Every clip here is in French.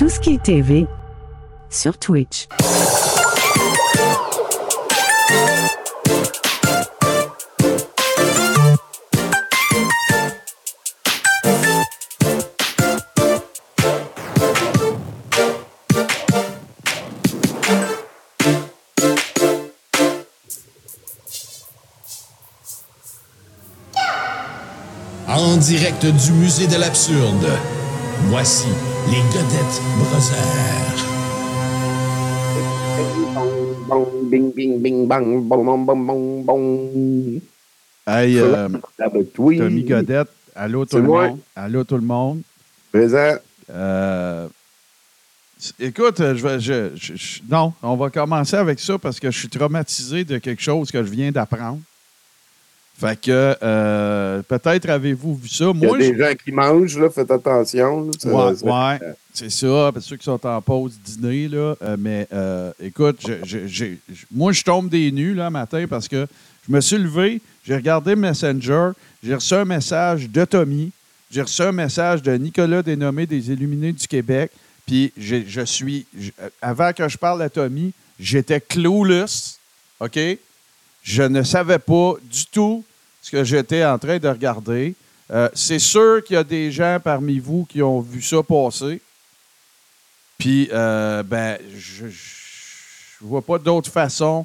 Tout ce qui est TV sur Twitch. En direct du musée de l'absurde, voici les Godettes Brothers. Bing, bing, bing, bang, bong, bong, bong, bong, bong. Hey, euh. Tommy Godette, allô tout le moi. monde. Allô tout le monde. Présent. Euh, écoute, je vais, je- je- je- non, on va commencer avec ça parce que je suis traumatisé de quelque chose que je viens d'apprendre. Fait que euh, peut-être avez-vous vu ça. Il y a Moi, des je- gens qui mangent, là, faites attention. là. Ça- Ouais, ça- ouais, c'est ça. Parce que ceux qui sont en pause dîner, là. euh, mais euh, écoute, je- moi, je tombe des nues là, matin parce que je me suis levé, j'ai regardé Messenger, j'ai reçu un message de Tommy, j'ai reçu un message de Nicolas Dénommé des Illuminés du Québec. Puis je suis. avant que je parle à Tommy, j'étais clueless. OK? Je ne savais pas du tout ce que j'étais en train de regarder. Euh, c'est sûr qu'il y a des gens parmi vous qui ont vu ça passer. Puis, euh, ben, je ne vois pas d'autre façon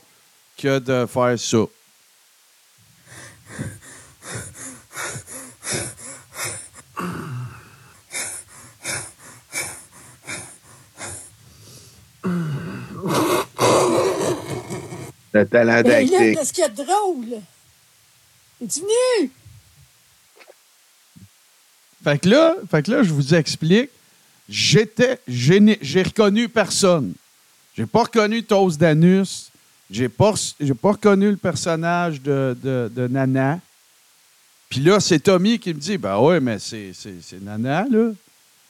que de faire ça. Le talent Mais là, d'acting. qu'est-ce qu'il y a de drôle? Es-tu? Fait que là, fait que là je vous explique. J'étais. J'ai reconnu personne. J'ai pas reconnu Toast Danus. J'ai pas, pas reconnu le personnage de, de- Nana. Puis là, c'est Tommy qui me dit Ben ouais, mais c'est Nana, là.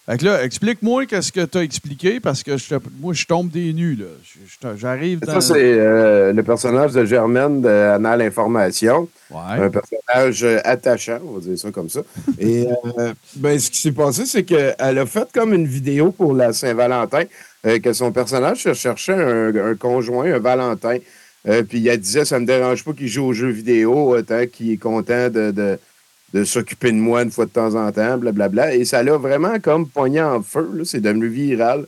Fait que là, explique-moi qu'est-ce que tu as expliqué parce que je moi, je tombe des nues, là. J'arrive dans. Ça, c'est euh, le personnage de Germaine de Anal Information. Ouais. Un personnage euh, attachant, on va dire ça comme ça. Et euh, ben, ce qui s'est passé, c'est qu'elle a fait comme une vidéo pour la Saint-Valentin, euh, que son personnage cherchait un, un conjoint, un Valentin. Puis elle disait Ça me dérange pas qu'il joue aux jeux vidéo tant qu'il est content de, de, de s'occuper de moi une fois de temps en temps, blablabla. Et ça l'a vraiment comme pogné en feu. C'est devenu viral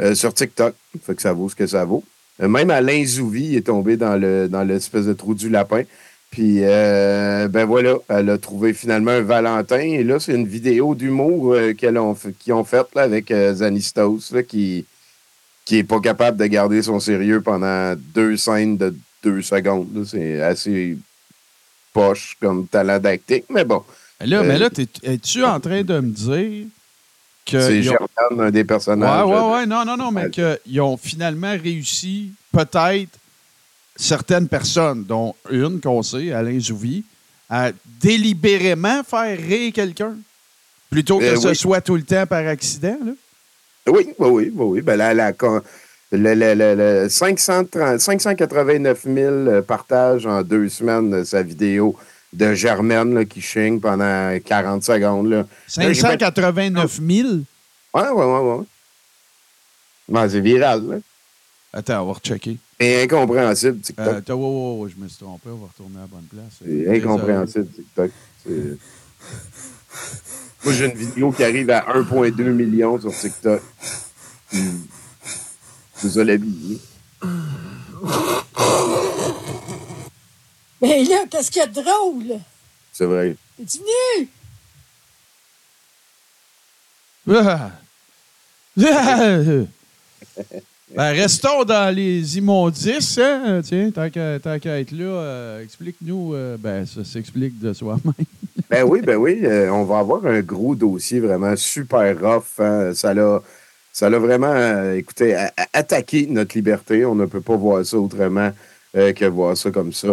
euh, sur TikTok. Fait que ça vaut ce que ça vaut. Euh, même Alain Zouvi est tombé dans le dans l'espèce de trou du lapin. Puis, euh, ben voilà, elle a trouvé finalement un Valentin. Et là, c'est une vidéo d'humour qu'elles ont, qu'ils ont faite avec Zanistos, là, qui qui est pas capable de garder son sérieux pendant deux scènes de deux secondes. C'est assez poche comme talent d'acting, mais bon. Mais là, Euh, mais là t'es- es-tu en train de me dire que. c'est ils ont- un des Ouais, personnages. ouais, euh, ouais, non, non, non, mais qu'ils ont finalement réussi, peut-être, certaines personnes, dont une qu'on sait, Alain Zouvi, à délibérément faire rire quelqu'un, plutôt que Euh, ce oui. soit tout le temps par accident. Là? Oui, oui, oui, oui, oui. Ben là, la, le, le- le- le 530 589 000 partages en deux semaines de sa vidéo de Germaine là, qui chigne pendant 40 secondes. Là. 589 000. Ouais, ouais, ouais, ouais. Ouais, c'est viral. Là. Attends, on va rechecker. C'est incompréhensible, TikTok. Euh, attends, ouais, ouais, ouais, je me suis trompé, on va retourner à la bonne place. c'est incompréhensible, TikTok. Moi, j'ai une vidéo qui arrive à 1,2 million sur TikTok. La vie. hein. Mais là, qu'est-ce qu'il y a de drôle? C'est vrai. Es-tu venu? Ah! Ah! Ben, restons dans les immondices, hein? Tiens, tant qu'à tant qu'à être là, euh, explique-nous. euh, ben, ça s'explique de soi-même. Ben oui, ben oui. euh, on va avoir un gros dossier vraiment super rough. hein. Ça l'a. Ça l'a vraiment, euh, écoutez, a- a- attaqué notre liberté. On ne peut pas voir ça autrement euh, que voir ça comme ça.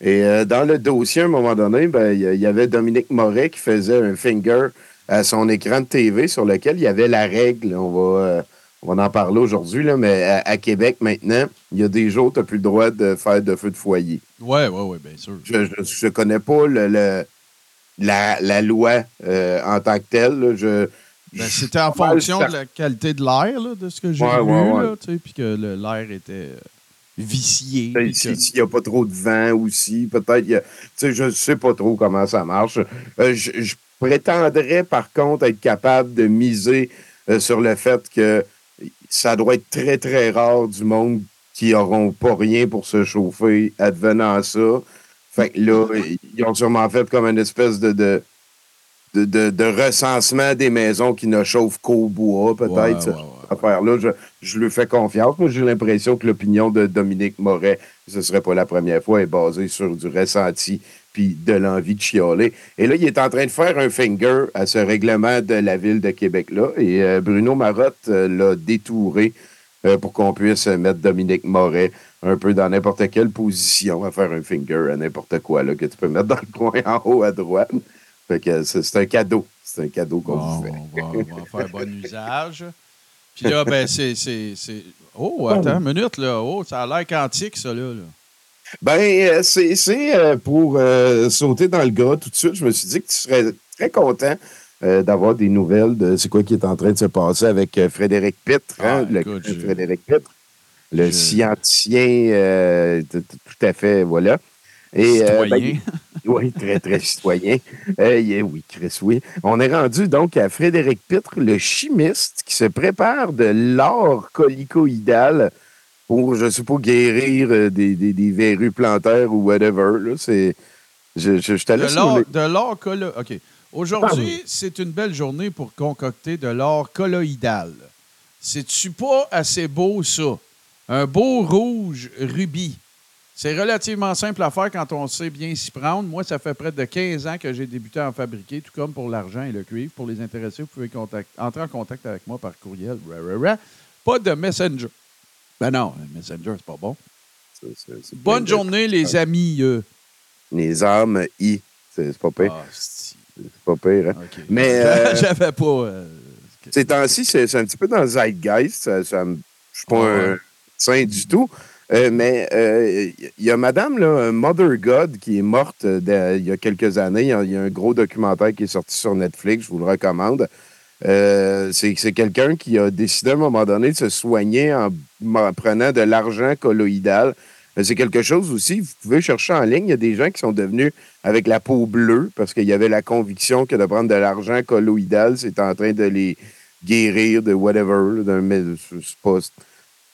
Et euh, dans le dossier, à un moment donné, ben, il y a- il y avait Dominique Moret qui faisait un finger à son écran de TV sur lequel il y avait la règle. On va, euh, on va en parler aujourd'hui, mais à, à Québec maintenant, il y a des jours où tu n'as plus le droit de faire de feu de foyer. Ouais, ouais, ouais, bien sûr. Je ne connais pas le, le- la, la loi en tant que telle. là. Je, Ben, C'était en fonction de la qualité de l'air, de ce que j'ai Ouais, lu, ouais, puis que l'air était euh, vicié. Ben, que- S'il n'y a pas trop de vent aussi, peut-être. a- je ne sais pas trop comment ça marche. Euh, je, je prétendrais, par contre, être capable de miser euh, sur le fait que ça doit être très, très rare du monde qui n'auront pas rien pour se chauffer advenant ça. Fait que là, ils ont sûrement fait comme une espèce de, de, de, de- de recensement des maisons qui ne chauffent qu'au bois, peut-être. Ouais, d'affaire-là. Je, je lui fais confiance. Moi, j'ai l'impression que l'opinion de Dominique Moret, ce serait pas la première fois, est basée sur du ressenti puis de l'envie de chialer. Et là, il est en train de faire un finger à ce règlement de la ville de Québec-là. Et euh, Bruno Marotte euh, l'a détouré euh, pour qu'on puisse mettre Dominique Moret un peu dans n'importe quelle position à faire un finger à n'importe quoi là, que tu peux mettre dans le coin en haut à droite. Fait que c'est un cadeau. C'est un cadeau qu'on Bon, vous fait. on, va, on va en faire bon usage. Puis là, ben, c'est. Oh, attends une minute, là. Oh, ça a l'air quantique, ça, là. Ben, euh, c'est euh, pour euh, sauter dans le gras tout de suite. Je me suis dit que tu serais très content euh, d'avoir des nouvelles de c'est quoi qui est en train de se passer avec Frédéric Pitre, hein, Ah, le je- Frédéric Pitre, le je- euh, t- t- tout à fait, voilà. Et, euh, ben, Citoyen. oui, très, très citoyen. Yeah, oui, Chris, oui. On est rendu donc à Frédéric Pitre, le chimiste qui se prépare de l'or collicoïdal pour, je sais pas, guérir euh, des, des, des verrues plantaires ou whatever. Là. C'est, je, je, je De l'or, OK. Aujourd'hui, c'est une belle journée pour concocter de l'or colloïdal. C'est-tu pas assez beau, ça? Un beau rouge rubis. C'est relativement simple à faire quand on sait bien s'y prendre. Moi, ça fait près de 15 ans que j'ai débuté à en fabriquer, tout comme pour l'argent et le cuivre. Pour les intéressés, vous pouvez contact- entrer en contact avec moi par courriel. Pas de Messenger. Ben non, Messenger, c'est pas bon. Bonne de- journée, les amis. euh. Les armes I. C'est, pas pire. Ah, c'est- C'est pas pire. hein. Mais, euh, J'avais pas. euh, Ces temps-ci, c'est un petit peu dans le zeitgeist. Ça, ça je suis pas Ah un saint du tout. Euh, mais euh, il y a Madame là, Mother God qui est morte euh, il y a quelques années. Il y a, un gros documentaire qui est sorti sur Netflix. Je vous le recommande. Euh, c'est quelqu'un qui a décidé à un moment donné de se soigner en, en prenant de l'argent colloïdal. Euh, C'est quelque chose aussi, vous pouvez chercher en ligne. Il y a des gens qui sont devenus avec la peau bleue parce qu'il y avait la conviction que de prendre de l'argent colloïdal, c'est en train de les guérir de whatever. d'un- pas,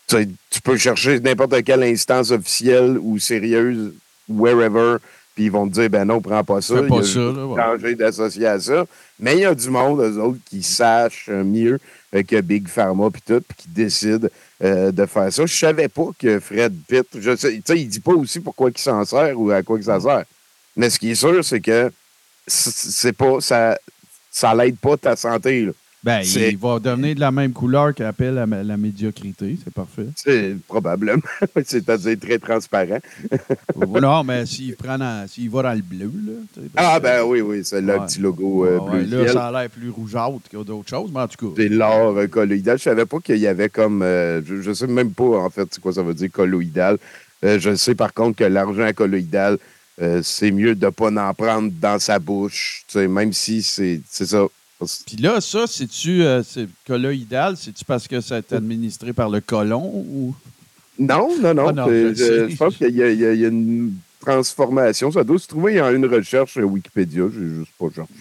tu peux chercher n'importe quelle instance officielle ou sérieuse, wherever, puis ils vont te dire, ben non, prends pas ça. Fais pas Il y a ça, là, ouais. d'associer à ça. Mais il y a du monde, eux autres, qui sachent euh, mieux que Big Pharma puis tout, puis qui décident euh, de faire ça. Je savais pas que Fred Pitt, je sais, tu sais, il dit pas aussi pourquoi il s'en sert ou à quoi que ça sert. Mais ce qui est sûr, c'est que c'est pas, ça, ça l'aide pas ta santé, là. Ben, il va devenir de la même couleur qu'appelle la, la médiocrité. C'est parfait. C'est probablement, c'est-à-dire très transparent. non, mais s'il prend s'il va dans le bleu, là. Ah, ben oui, oui, c'est le Ouais. petit logo euh, Ouais, bleu là, ciel. ça a l'air plus rougeâtre que d'autres choses, mais en tout cas. C'est l'or euh, colloïdal. Je savais pas qu'il y avait comme. euh, je, je sais même pas, en fait, c'est quoi ça veut dire colloïdal. Euh, je sais par contre que l'argent colloïdal, c'est mieux de pas en prendre dans sa bouche. Même si c'est c'est ça. Puis là, ça, c'est-tu euh, c'est colloïdal? C'est-tu parce que ça est administré par le colon ou? Non, non, non. Ah non, je je, je pense qu'il y, y y a une transformation. Ça doit se trouver en une recherche Wikipédia. J'ai juste pas cherché.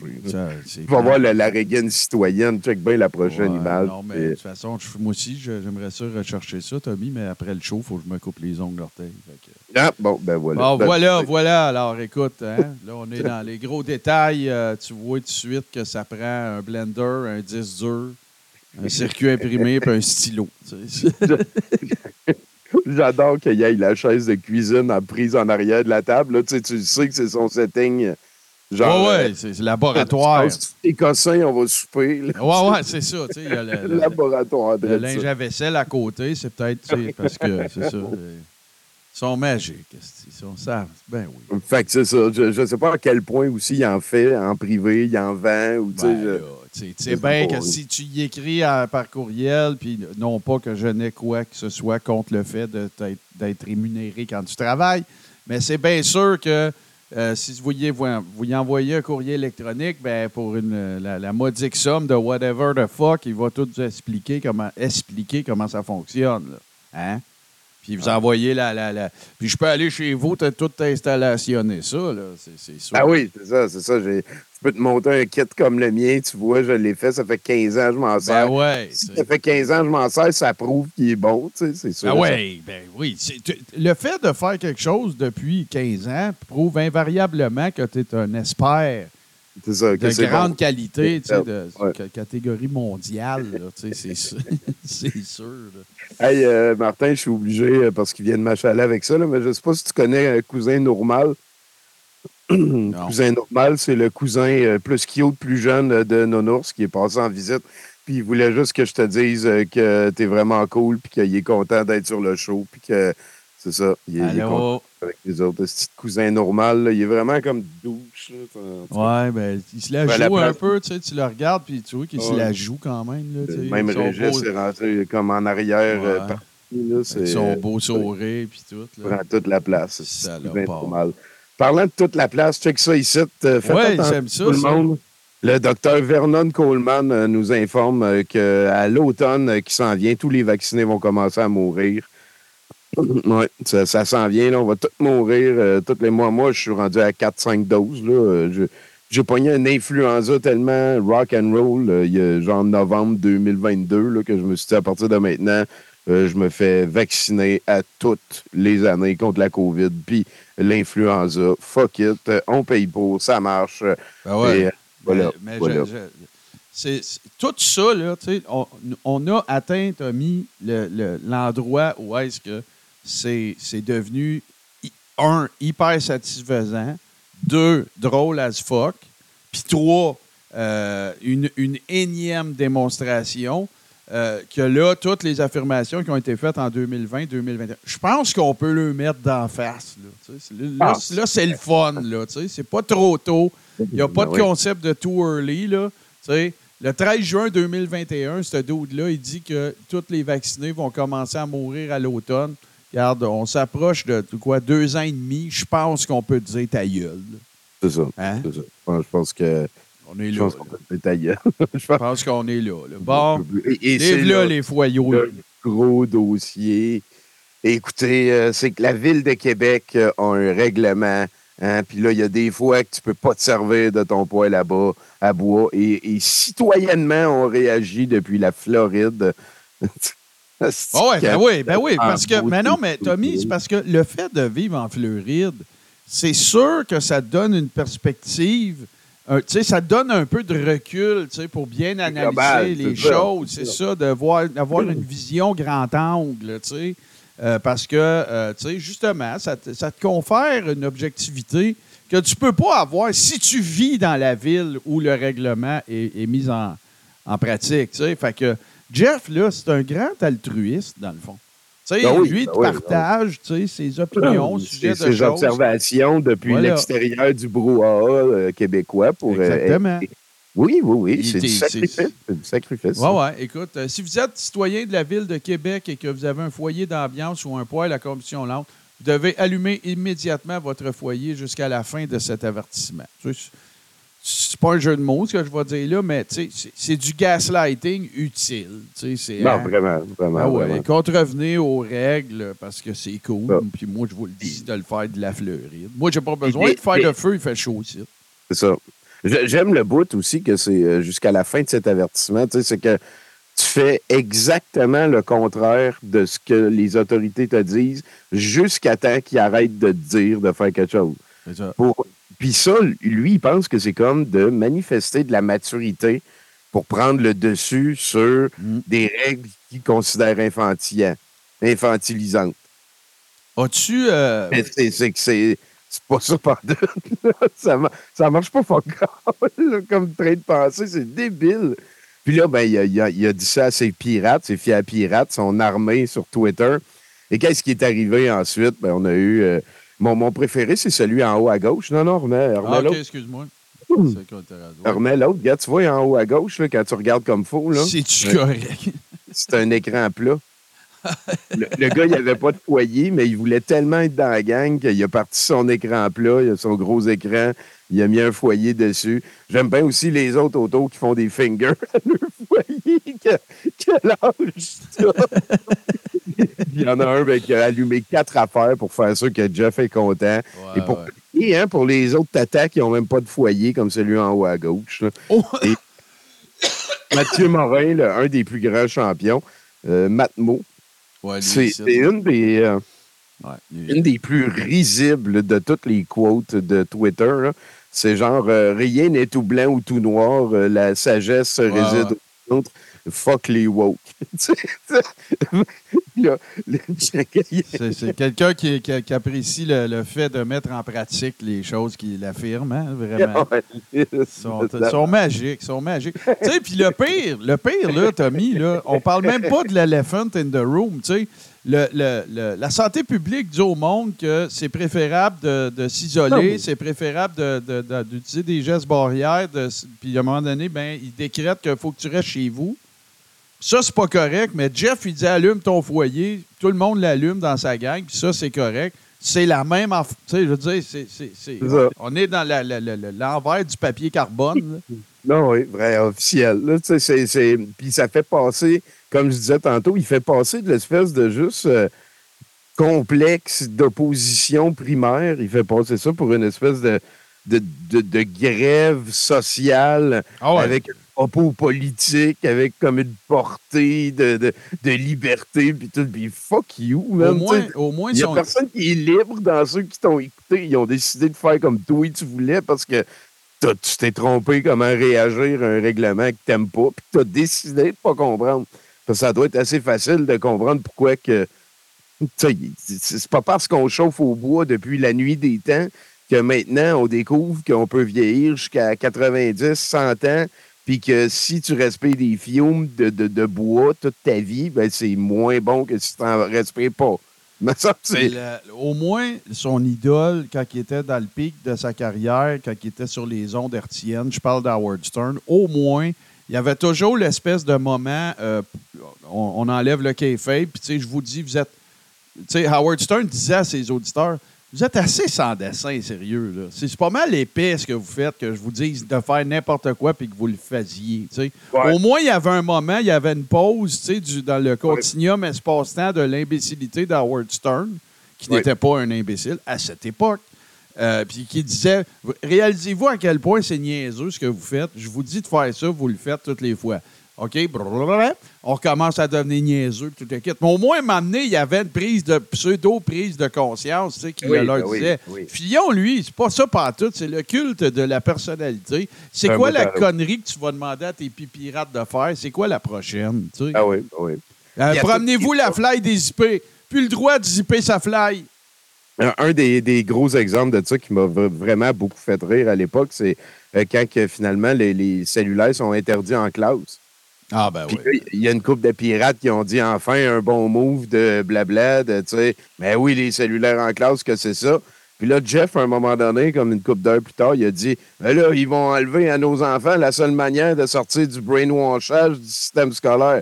Tu vas voir la, la Reagan citoyenne. Check bien la prochaine Ouais, image. Non, mais Et- de toute façon, je- moi aussi, j'aimerais ça rechercher ça, Tommy, mais après le show, il faut que je me coupe les ongles d'orteil. Que- Ah, bon, ben voilà. Bon, Ben, voilà, voilà. Alors, écoute, hein, là, on est dans les gros détails. Euh, tu vois tout de suite que ça prend un blender, un disque dur, un circuit imprimé puis un stylo. J'adore qu'il y ait la chaise de cuisine en prise en arrière de la table. Là, tu, sais, tu sais que c'est son setting. euh, Genre, ouais, ouais, c'est laboratoire. euh, cossins, on va souper. là. Ouais, ouais, c'est ça. tu sais, Il y a le, le- laboratoire. le linge à vaisselle à côté, c'est peut-être parce que c'est ça. euh, Ils sont magiques. Ça. Ben oui. Fait que c'est ça. Je ne sais pas à quel point aussi il en fait en privé, il en vend. Ou, tu sais, Ben, tu bien que si tu y écris à- par courriel, puis non pas que je n'ai quoi que ce soit contre le fait d'être rémunéré quand tu travailles, mais c'est bien sûr que euh, si vous vouliez vous, y envoyer un courrier électronique, ben pour une, la, la modique somme de whatever the fuck, il va tout vous expliquer comment, expliquer comment ça fonctionne. là. Hein? Puis vous envoyez la, la, la- Puis je peux aller chez vous, t'as tout installationné ça, là. C'est, c'est sûr. Ah oui, c'est ça, c'est ça. j'ai- Je peux te monter un kit comme le mien, tu vois, je l'ai fait, ça fait 15 ans que je m'en Ben sers. ouais. Si c'est- ça fait 15 ans que je m'en sers, ça prouve qu'il est bon, tu sais, c'est sûr. Ah ouais, ben oui. Tu- le fait de faire quelque chose depuis 15 ans prouve invariablement que tu es un expert ça, que de c'est grande bon. qualité, tu sais, de Ouais. catégorie mondiale. là, tu sais, c'est sûr. c'est sûr. là. Hey, euh, Martin, je suis obligé, euh, parce qu'il vient de m'achaler avec ça, là, mais je sais pas si tu connais un cousin normal. cousin normal, c'est le cousin euh, plus cute, plus jeune de Nonours qui est passé en visite. Puis il voulait juste que je te dise que t'es vraiment cool, puis qu'il est content d'être sur le show, puis que c'est ça, il est, il avec les autres. Ce petit cousin normal, là, il est vraiment comme douche. là. Ouais, ben, il se la Ben, joue un peu, tu sais, tu le regardes, puis tu vois qu'il se la joue quand même. Là, tu sais, Même Régis est rentré comme en arrière euh, Ouais. parti, là, avec c'est- son beau sourire, puis tout. Il Là. prend toute la place. C'est normal. Parlant de toute la place, check ça ici. euh, faites Ouais, j'aime ça, tout le ça. monde. Le docteur Vernon Coleman euh, nous informe qu'à l'automne euh, qui s'en vient, tous les vaccinés vont commencer à mourir. Oui, ça, ça s'en vient. Là, on va tous mourir euh, tous les mois. Moi, je suis rendu à 4-5 doses. Là. Euh, je- J'ai pogné un influenza tellement rock and roll euh, il y a genre novembre 2022 là, que je me suis dit à partir de maintenant, euh, je me fais vacciner à toutes les années contre la COVID. Puis l'influenza, fuck it, on paye pour, ça marche. Ben ouais. et, voilà. Mais, mais voilà. je- je- c'est- c'est- tout ça, là, tu sais, on, on a atteint, Tommy, le- le- l'endroit où est-ce que c'est devenu, un, hyper satisfaisant, deux, drôle as fuck, puis trois, euh, une, une énième démonstration euh, que là, toutes les affirmations qui ont été faites en 2020-2021, je pense qu'on peut le mettre d'en face. Là, là, c'est- là, c'est le fun. là. C'est pas trop tôt. Il n'y a pas de concept de too early. Là. Le 13 juin 2021, ce dude-là, il dit que tous les vaccinés vont commencer à mourir à l'automne. Regarde, on s'approche de, quoi, deux ans et demi. Je pense qu'on peut dire ta gueule. C'est ça. Hein? c'est ça. Je pense- que. On est Je là. pense là. peut. Je pense qu'on est là. là. Bon, Et, et là là les foyaux. le gros dossier. Écoutez, euh, c'est que la Ville de Québec euh, a un règlement. Hein, Puis là, il y a des fois que tu peux pas te servir de ton poêle là-bas à bois. Et, et citoyennement, on réagit depuis la Floride. Ah ouais, ben oui, ben oui. Parce que, mais non, mais Tommy, c'est parce que le fait de vivre en Floride, c'est sûr que ça te donne une perspective. euh, tu sais, ça donne un peu de recul, tu sais, pour bien analyser global, les choses. c'est ça. d'avoir une vision grand angle, tu sais. Euh, parce que, euh, tu sais, justement, ça te, ça te confère une objectivité que tu peux pas avoir si tu vis dans la ville où le règlement est, est mis en, en pratique, tu sais. Fait que Jeff, là, c'est un grand altruiste, dans le fond. Tu sais, Ben oui, lui, ben oui, partage, ses opinions au sujet C'est de ses choses. observations depuis Voilà. l'extérieur du brouhaha euh, québécois pour. euh, Exactement. oui, oui, oui. C'est du sacrifice. du sacrifice. Oui, oui. Écoute, euh, si vous êtes citoyen de la ville de Québec et que vous avez un foyer d'ambiance ou un poêle à combustion lente, vous devez allumer immédiatement votre foyer jusqu'à la fin de cet avertissement. Tu sais, c'est- pas un jeu de mots, ce que je vais dire là, mais tu sais, c'est- du gaslighting utile. Non, hein, vraiment, vraiment. ah ouais, vraiment. aux règles parce que c'est cool. Ah. Puis moi, je vous le dis de le faire de la Floride. Moi, j'ai pas besoin de faire de feu, il fait chaud ici. C'est ça. J'aime le bout aussi que c'est euh, jusqu'à la fin de cet avertissement. Tu sais, c'est que tu fais exactement le contraire de ce que les autorités te disent jusqu'à temps qu'ils arrêtent de te dire de faire quelque chose. C'est ça. Pour- Puis ça, lui, il pense que c'est comme de manifester de la maturité pour prendre le dessus sur Mm. des règles qu'il considère infantilisantes. As-tu. euh, Mais c'est c'est que c'est c'est pas ça par deux. ça, ma- ça marche pas là, comme train de penser, c'est débile. Puis là, ben, il a, il a- il a dit ça à ses pirates, ses fiers pirates, son armée sur Twitter. Et qu'est-ce qui est arrivé ensuite? Ben, on a eu. euh, mon, mon préféré, c'est celui en haut à gauche. Non, non, remets, remets Ah, ok, excuse-moi. Raison? Remets l'autre. Regarde, tu vois en haut à gauche, là, quand tu regardes comme faux, là, C'est-tu correct? c'est un écran plat. le, le gars, il avait pas de foyer, mais il voulait tellement être dans la gang qu'il a parti son écran plat, il a son gros écran, il a mis un foyer dessus. J'aime bien aussi les autres autour qui font des fingers à leur foyer. Que- Quel âge, ça? Il y en a un ben, qui a allumé quatre affaires pour faire sûr que Jeff est content. Ouais, Et pour, ouais. et, hein, pour les autres tatas qui n'ont même pas de foyer, comme celui en haut à gauche. Oh! Et Mathieu Morin, là, un des plus grands champions, euh, Matmo, Ouais, c'est une des, euh, Ouais, une des plus risibles de toutes les quotes de Twitter. C'est genre euh, rien n'est tout blanc ou tout noir, euh, la sagesse réside au centre. Fuck les woke. Là, le- C'est quelqu'un qui, qui- qui apprécie le, le fait de mettre en pratique les choses qu'il affirme, hein, vraiment. Ils sont, magiques, sont magiques. tu sais, puis le pire, le pire, là, Tommy, là, on parle même pas de l'elephant in the room, tu sais. Le, le- le- la santé publique dit au monde que c'est préférable de, de s'isoler, c'est préférable de- de- de- d'utiliser des gestes barrières, puis à un moment donné, ben, ils décrètent qu'il faut que tu restes chez vous. Ça, c'est pas correct, mais Jeff, il dit allume ton foyer. Tout le monde l'allume dans sa gang, puis ça, c'est correct. C'est la même. Tu sais, je veux dire, c'est, c'est- on est dans la- la- la- la- l'envers du papier carbone. là. Non, oui, vrai, officiel. Là, c'est- c'est- Puis ça fait passer, comme je disais tantôt, il fait passer de l'espèce de juste euh, complexe d'opposition primaire. Il fait passer ça pour une espèce de, de, de- de grève sociale Ah ouais. avec propos politique, avec comme une portée de, de, de liberté, puis tout. Puis fuck you, Au man. moins, au moins Il n'y a son- personne qui est libre dans ceux qui t'ont écouté. Ils ont décidé de faire comme toi tu voulais parce que t'as- tu t'es trompé comment réagir à un règlement que t'aimes pas, puis tu as décidé de pas comprendre. Parce que ça doit être assez facile de comprendre pourquoi que. c'est pas parce qu'on chauffe au bois depuis la nuit des temps que maintenant on découvre qu'on peut vieillir jusqu'à 90, 100 ans, puis que si tu respires des fiumes de, de- de bois toute ta vie, ben c'est moins bon que si tu n'en respires pas. Mais ça, Mais c'est. le- au moins, son idole, quand il était dans le pic de sa carrière, quand il était sur les ondes hertziennes, je parle d'Howard Stern, au moins, il y avait toujours l'espèce de moment, euh, on, on enlève le kayfabe, puis tu sais, je vous dis, vous êtes... Tu sais, Howard Stern disait à ses auditeurs, vous êtes assez sans dessin, sérieux. C'est pas mal épais ce que vous faites, que je vous dise de faire n'importe quoi puis que vous le faisiez. Ouais. Au moins, il y avait un moment, il y avait une pause du- dans le continuum espace-temps de l'imbécilité d'Howard Stern, qui Ouais. n'était pas un imbécile à cette époque. Euh, puis qui disait Réalisez-vous à quel point c'est niaiseux ce que vous faites? Je vous dis de faire ça, vous le faites toutes les fois. OK, on recommence à devenir niaiseux, puis tout kit. Mais au moins, m'amener, il y avait une prise de pseudo-prise de conscience, tu sais, qui Oui, leur ben oui, disait oui. Fillon, lui, c'est pas ça tout, c'est le culte de la personnalité. C'est quoi la connerie que tu vas demander à tes pipirates de faire? C'est quoi la prochaine? Ah oui, oui. Promenez-vous la fly des zippés. Plus le droit de zipper sa fly. Un, des, gros exemples de ça qui m'a vraiment beaucoup fait rire à l'époque, c'est quand que, finalement les, les cellulaires sont interdits en classe. Ah, ben Puis là, il y a une couple de pirates qui ont dit enfin un bon move de blabla, de, tu sais, mais oui, les cellulaires en classe, que c'est ça. Puis là, Jeff, à un moment donné, comme une couple d'heures plus tard, il a dit Ben là, ils vont enlever à nos enfants la seule manière de sortir du brainwashage du système scolaire.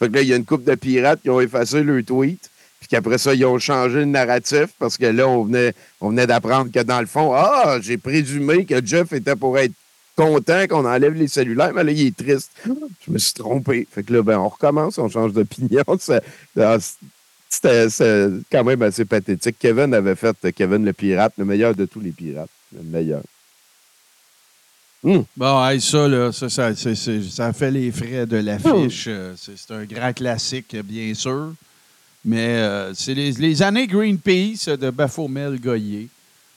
Fait que là, il y a une couple de pirates qui ont effacé leur tweet. Puis qu'après ça, ils ont changé le narratif parce que là, on venait, on venait d'apprendre que dans le fond, ah, j'ai présumé que Jeff était pour être content qu'on enlève les cellulaires, mais là, il est triste. Je me suis trompé. Fait que là, ben, on recommence, on change d'opinion. Ah, C'était c'est quand même assez pathétique. Kevin avait fait euh, Kevin le pirate, le meilleur de tous les pirates. Le meilleur. Bon, hey, ça, là, ça, ça, fait les frais de l'affiche. Euh, C'est c'est un grand classique, bien sûr. Mais euh, c'est les, les années Greenpeace de Baphomet Goyer.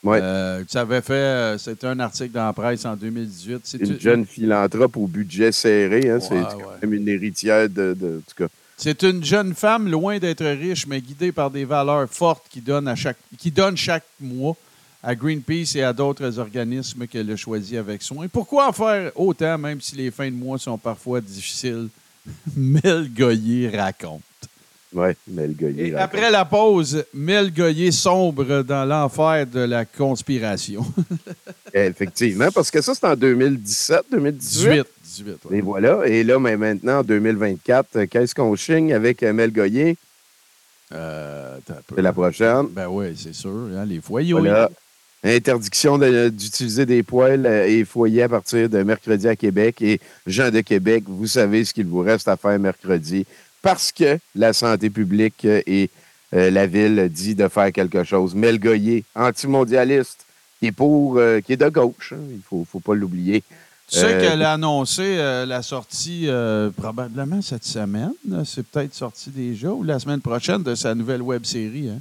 Ouais. Euh, ça avait fait, euh, c'était un article dans la presse en 2018. C'est Une jeune philanthrope au budget serré. Hein, c'est Ouais, quand même une héritière de, de- en tout cas. C'est une jeune femme loin d'être riche, mais guidée par des valeurs fortes qui donnent, à chaque, qui donne chaque mois à Greenpeace et à d'autres organismes qu'elle a choisis avec soin. Pourquoi en faire autant, même si les fins de mois sont parfois difficiles? Mel Goyer raconte. Il Et raconte. après la pause, Mel Goyer sombre dans l'enfer de la conspiration. Effectivement, parce que ça, c'est en 2017, 2018. 18. 18 ouais. Et voilà. Et là, mais maintenant, en 2024, euh, qu'est-ce qu'on chigne avec euh, Mel Goyer? Euh. C'est la prochaine. Ben oui, c'est sûr. hein, les foyers, Voilà. Interdiction de- d'utiliser des poêles euh, et foyers à partir de mercredi à Québec. Et gens de Québec, vous savez ce qu'il vous reste à faire mercredi parce que la santé publique et euh, la ville dit de faire quelque chose. Mel Goyer, antimondialiste, qui est pour, euh, qui est de gauche, hein, il faut, faut pas l'oublier. Tu sais Euh, qu'elle a annoncé euh, la sortie euh, probablement cette semaine. C'est peut-être sorti déjà ou la semaine prochaine de sa nouvelle web série. Hein?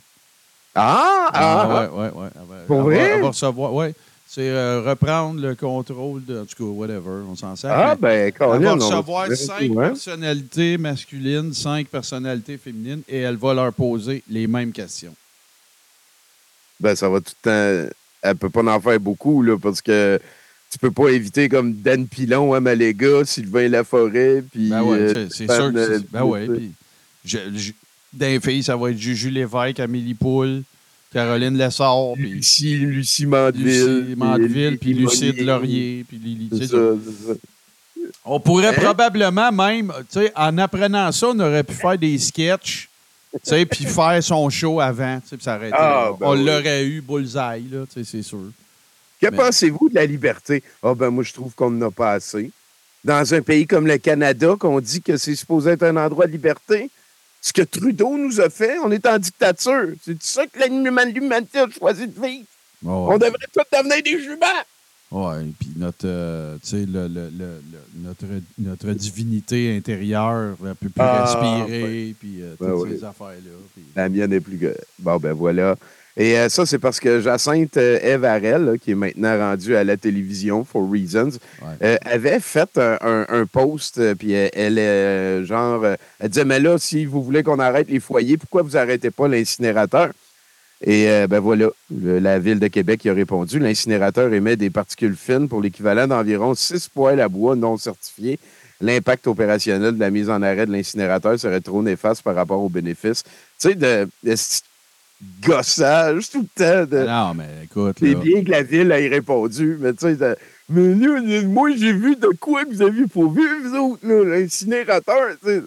Ah, ah, ouais, ouais, ouais. Elle va- Pour elle va- vrai? elle va recevoir, ouais. C'est euh, reprendre le contrôle de. En tout cas, whatever, on s'en sert. ah, ben, elle Colin, va on va recevoir cinq hein? personnalités masculines, cinq personnalités féminines et elle va leur poser les mêmes questions. ben, ça va tout le temps. Elle peut pas en faire beaucoup, là, parce que tu peux pas éviter comme Dan Pilon à Maléga, Sylvain Laforêt, puis. Ben ouais, euh, c'est- sûr que euh, c'est. Ben ouais. Boucher. Puis, je, je- filles, ça va être Juju Lévesque, Amélie Poul, Caroline Lessard, puis Lucie, Lucie Mandeville. Lucie Mandeville, puis Lucide. Laurier, puis Lily. On pourrait Hein? probablement même, tu sais, en apprenant ça, on aurait pu faire des sketchs, tu sais, puis faire son show avant, tu sais, puis été- Ah, ben on oui. l'aurait eu, bullseye, là, tu sais, c'est sûr. Que Mais- pensez-vous de la liberté? Ah, ben, moi, je trouve qu'on n'en a pas assez. Dans un pays comme le Canada, qu'on dit que c'est supposé être un endroit de liberté, ce que Trudeau nous a fait, on est en dictature. C'est ça que l'human- l'humanité a choisi de vivre. On devrait tous devenir des juments. Ouais, puis notre, euh, le, le- notre, notre divinité intérieure, elle peut plus Ah, respirer, puis euh, Ben toutes oui. ces affaires-là. La mienne est plus que. Bon, ben voilà. Et euh, ça, c'est parce que Jacinthe euh, là, qui est maintenant rendue à la télévision, for reasons, Ouais. euh, avait fait un, un- un post, puis elle, elle, euh, genre, elle disait, mais là, si vous voulez qu'on arrête les foyers, pourquoi vous arrêtez pas l'incinérateur? Et ben voilà, le- la Ville de Québec y a répondu. L'incinérateur émet des particules fines pour l'équivalent d'environ 6 poêles à bois non certifiés. L'impact opérationnel de la mise en arrêt de l'incinérateur serait trop néfaste par rapport aux bénéfices. Tu sais, de, gossage tout le temps. De, Non, mais écoute, c'est bien que la Ville ait répondu, mais tu sais, de- mais là, moi, j'ai vu de quoi vous avez pourvu, vous autres, l'incinérateur. tu sais.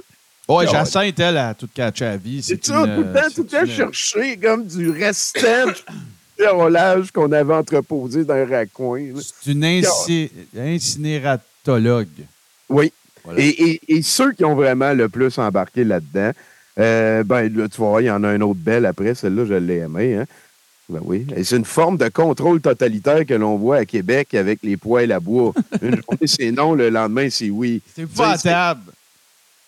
ouais. Jacinthe, elle, a tout catché à vie. C'est ça, une, tout le temps, euh, tout le temps une- chercher comme du restant de carrelage qu'on avait entreposé dans un raccoin. C'est une inci- incinératologue. Oui. Voilà. Et, et- et ceux qui ont vraiment le plus embarqué là-dedans, euh, ben là, tu voir, il y en a un autre belle après, celle-là, je l'ai aimée. Hein? Ben oui. Et c'est une forme de contrôle totalitaire que l'on voit à Québec avec les poêles à bois. Une journée, c'est non, le lendemain, c'est oui. C'est épouvantable.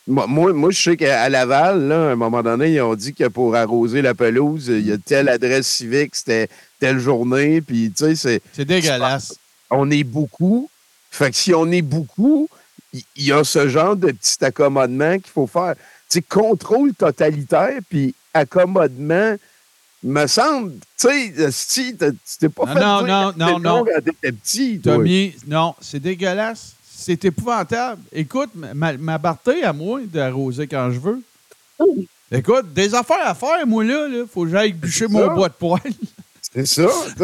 Moi, moi, moi, je sais qu'à Laval, là, à un moment donné, ils ont dit que pour arroser la pelouse, il y a telle adresse civique, c'était telle journée, puis tu sais, c'est C'est dégueulasse. on est beaucoup. Fait que si on est beaucoup, il il y, a ce genre de petit accommodement qu'il faut faire. Sais, contrôle totalitaire, puis accommodement, me semble, tu sais, si tu t'es pas Non, fait non, dire non, non, non. quand t'étais petit. Tommy, non, c'est dégueulasse. C'est épouvantable. Écoute, ma, ma barté à moi d'arroser quand je veux. Écoute, des affaires à faire, moi, là. là. Faut que j'aille bûcher mon bois de poêle. C'est ça. tu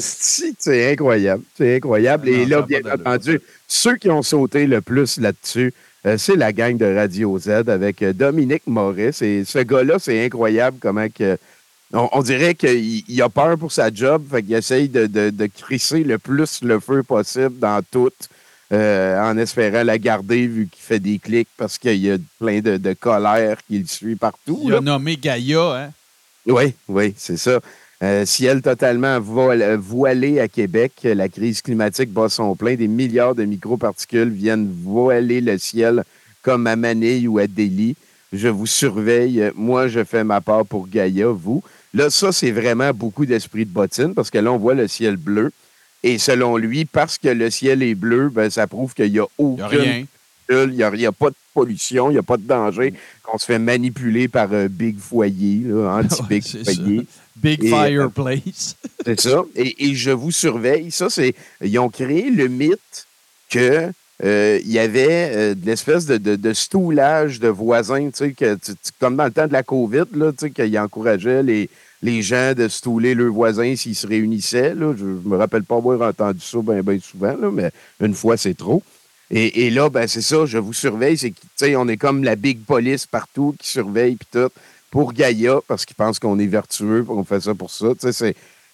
sais, c'est- incroyable. C'est incroyable. Non, Et là, bien entendu, ceux qui ont sauté le plus là-dessus, c'est la gang de Radio Z avec euh, Dominique Maurice. Et ce gars-là, c'est incroyable comment que. On, on dirait qu'il il a peur pour sa job, fait qu'il essaye de, de, de crisser le plus le feu possible dans tout, euh, en espérant la garder vu qu'il fait des clics parce qu'il y a plein de, de colère qui le suit partout. Il là. a nommé Gaïa, hein? Oui, oui, c'est ça. Euh, ciel totalement voile- voilé à Québec, la crise climatique bat son plein. Des milliards de microparticules viennent voiler le ciel comme à Manille ou à Delhi. Je vous surveille. Moi, je fais ma part pour Gaïa, vous. Là, ça, c'est vraiment beaucoup d'esprit de bottine parce que là, on voit le ciel bleu. Et selon lui, parce que le ciel est bleu, ben, ça prouve qu'il n'y a Il n'y aucun a rien. il n'y a, a pas de pollution, il n'y a pas de danger, qu'on se fait manipuler par un big foyer, là, anti-big Ouais, c'est ça. foyer. Big Et, euh, fireplace. C'est ça. Et, et je vous surveille. Ça, c'est. Ils ont créé le mythe que. euh, il y avait euh, de l'espèce de, de, de stoulage de voisins, tu sais, que, tu- comme dans le temps de la COVID, là, tu sais, qu'ils encourageaient les, les gens de stouler leurs voisins s'ils se réunissaient. Là. Je ne me rappelle pas avoir entendu ça bien ben souvent, là, mais une fois, c'est trop. Et, là, ben, c'est ça, je vous surveille. C'est on est comme la big police partout qui surveille puis tout pour Gaïa parce qu'ils pensent qu'on est vertueux, qu'on fait ça pour ça.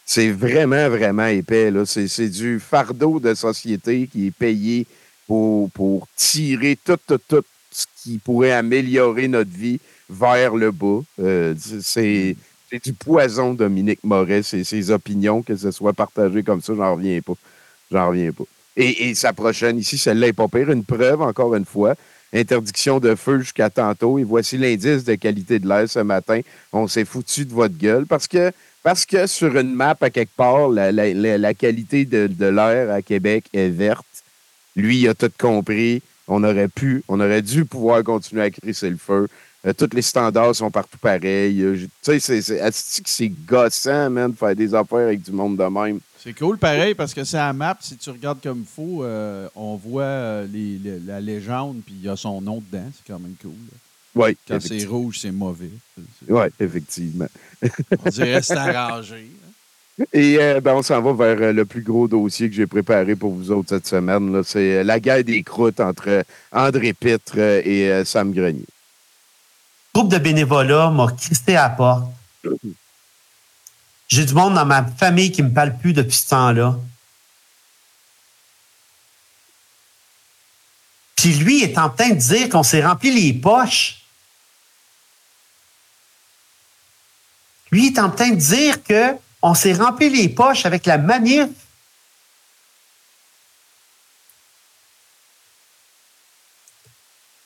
C'est, vraiment, vraiment épais. C'est, du fardeau de société qui est payé pour, tirer tout, tout, tout ce qui pourrait améliorer notre vie vers le bas. Euh, c'est, du poison, Dominique Moret, c'est ses opinions, que ce soit partagé comme ça, j'en reviens pas. J'en reviens pas. Et, sa prochaine ici, celle-là n'est pas pire. Une preuve, encore une fois. Interdiction de feu jusqu'à tantôt. Et voici l'indice de qualité de l'air ce matin. On s'est foutu de votre gueule parce que, parce que sur une map à quelque part, la, qualité de, l'air à Québec est verte. Lui, il a tout compris. On aurait pu, on aurait dû pouvoir continuer à crisser le feu. Euh, tous les standards sont partout pareils. Euh, Tu sais, c'est gossant, man, de faire des affaires avec du monde de même. C'est cool, pareil, parce que c'est à map. Si tu regardes comme il faut, euh, on voit euh, les- les- la légende, puis il y a son nom dedans. C'est quand même cool. là. Oui, Quand c'est rouge, c'est mauvais. Oui, effectivement. On dirait que c'est arrangé. là. Et euh, ben, on s'en va vers euh, le plus gros dossier que j'ai préparé pour vous autres cette semaine. là. C'est euh, la guerre des croûtes entre André Pitre euh, et euh, Sam Grenier. groupe de bénévolat m'a crissé à la porte. J'ai du monde dans ma famille qui me parle plus depuis ce temps-là. Puis lui est en train de dire qu'on s'est rempli les poches. Lui est en train de dire que on s'est rempli les poches avec la manif.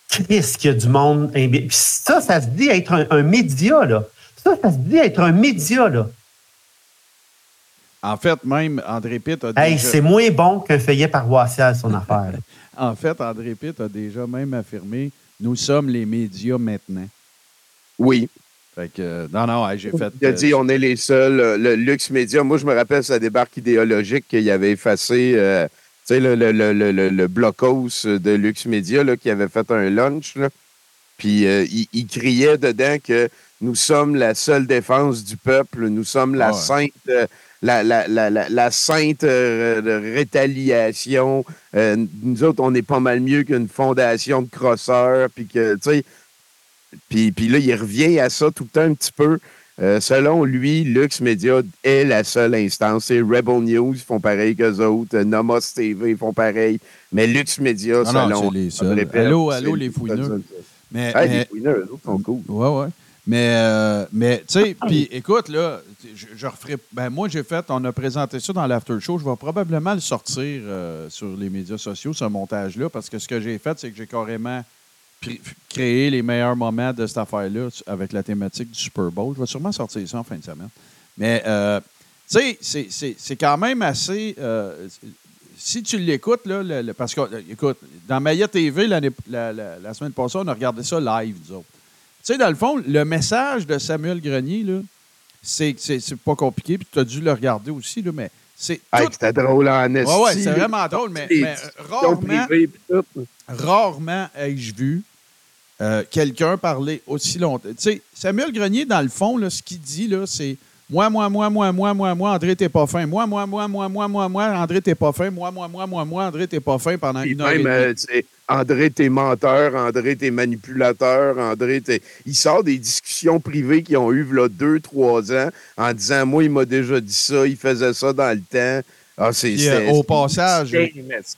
Qu'est-ce qu'il y a du monde? imbi- Puis ça, ça se dit être un, un média, là. Ça, ça se dit être un média, là. En fait, même André Pitt a Hey, déjà... c'est moins bon qu'un feuillet paroissial, son affaire. En fait, André Pitt a déjà même affirmé nous sommes les médias maintenant. Oui. Fait que, non, non, hey, j'ai fait. Il a euh, dit on est les seuls. euh, Le luxe média, moi, je me rappelle sa débarque idéologique qu'il avait effacé. euh, tu sais, le, le, le, le, le- le blocos de luxe média là, qui avait fait un lunch. là. Puis euh, il, il criait dedans que nous sommes la seule défense du peuple, nous sommes la Ouais. sainte. La, la, la, la, sainte euh, rétaliation. Euh, nous autres, on est pas mal mieux qu'une fondation de crosseurs. Puis que, tu sais, puis, puis là, il revient à ça tout le temps un petit peu. Euh, selon lui, Lux Media est la seule instance. C'est Rebel News, font pareil qu'eux autres. Euh, Nomos TV, font pareil. Mais Lux Media, Non, non, selon... c'est les répète, Allô, allô, les fouineux. Mais, Hey, mais- les fouineux, eux autres sont cool. Ouais, ouais. Mais, euh, mais tu sais, puis écoute, là, je, referai. Ben, moi, j'ai fait, on a présenté ça dans l'after show. Je vais probablement le sortir euh, sur les médias sociaux, ce montage-là, parce que ce que j'ai fait, c'est que j'ai carrément créé les meilleurs moments de cette affaire-là avec la thématique du Super Bowl. Je vais sûrement sortir ça en fin de semaine. Mais, euh, tu sais, c'est- quand même assez. euh, si tu l'écoutes, là, parce que, écoute, dans Maya TV, la, la- semaine passée, on a regardé ça live, autres. Tu sais, dans le fond, le message de Samuel Grenier, là, c'est pas compliqué, puis tu as dû le regarder aussi, là, mais c'est Hey, tout. C'était drôle en esti. Ouais, ouais, c'est vraiment drôle, mais, rarement, rarement ai-je vu euh, quelqu'un parler aussi longtemps. Tu sais, Samuel Grenier, dans le fond, là, ce qu'il dit, là, c'est moi, moi, moi, moi, moi, moi, moi, André, t'es pas fin. Moi, moi, moi, moi, moi, moi, moi, André, t'es pas fin. Moi, moi, moi, moi, moi, André, t'es pas fin pendant Puis une heure et même, demie. euh, André, t'es menteur, André, t'es manipulateur, André, t'es... Il sort des discussions privées qu'ils ont eues, là, deux, trois ans, en disant, moi, il m'a déjà dit ça, il faisait ça dans le temps. Ah, c'est... Euh, au passage-.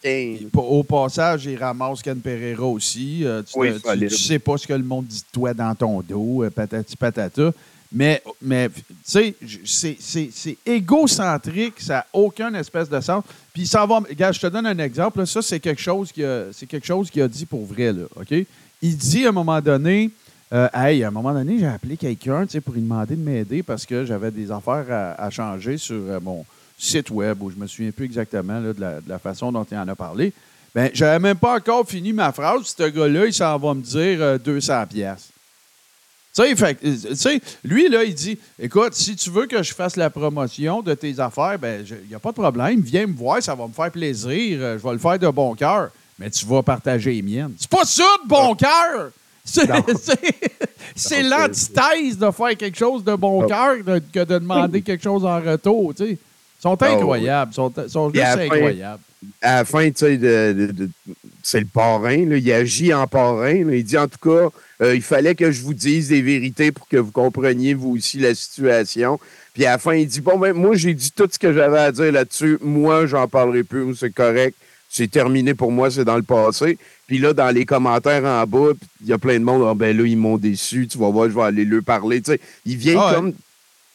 Puis, Au passage, il ramasse Ken Pereira aussi. Euh, tu, Oui, tu- tu sais pas ce que le monde dit de toi dans ton dos, euh, patati patata. Mais, mais tu sais, c'est- égocentrique, ça n'a aucun espèce de sens. Puis ça va. Regarde, je te donne un exemple. Ça, c'est quelque chose qu'il a, c'est quelque chose qu'il a dit pour vrai. Là, OK? Il dit à un moment donné. euh, hey, à un moment donné, j'ai appelé quelqu'un pour lui demander de m'aider parce que j'avais des affaires à, changer sur euh, mon site web où je me souviens plus exactement là, de, la, de la façon dont il en a parlé. Ben, j'avais même pas encore fini ma phrase. Ce gars-là, il s'en va me dire euh, 200 pièces. Tu sais, euh, lui, là, il dit Écoute, si tu veux que je fasse la promotion de tes affaires, ben, il n'y a pas de problème. Viens me voir, ça va me faire plaisir. euh, Je vais le faire de bon cœur. Mais tu vas partager les miennes. C'est pas ça de bon cœur! C'est l'antithèse de faire quelque chose de bon cœur que de demander quelque chose en retour. tu sais. Ils sont incroyables. Ils sont, sont juste incroyables. À la fin, tu sais, de- de- de- c'est le parrain, là, il agit en parrain. là. il dit, en tout cas, euh, il fallait que je vous dise des vérités pour que vous compreniez, vous aussi, la situation. Puis à la fin, il dit, bon, ben, moi, j'ai dit tout ce que j'avais à dire là-dessus. Moi, j'en parlerai plus, c'est correct. C'est terminé pour moi, c'est dans le passé. Puis là, dans les commentaires en bas, il y a plein de monde, ah ben là, ils m'ont déçu, tu vas voir, je vais aller leur parler. Tu sais, il vient Ah ouais. comme.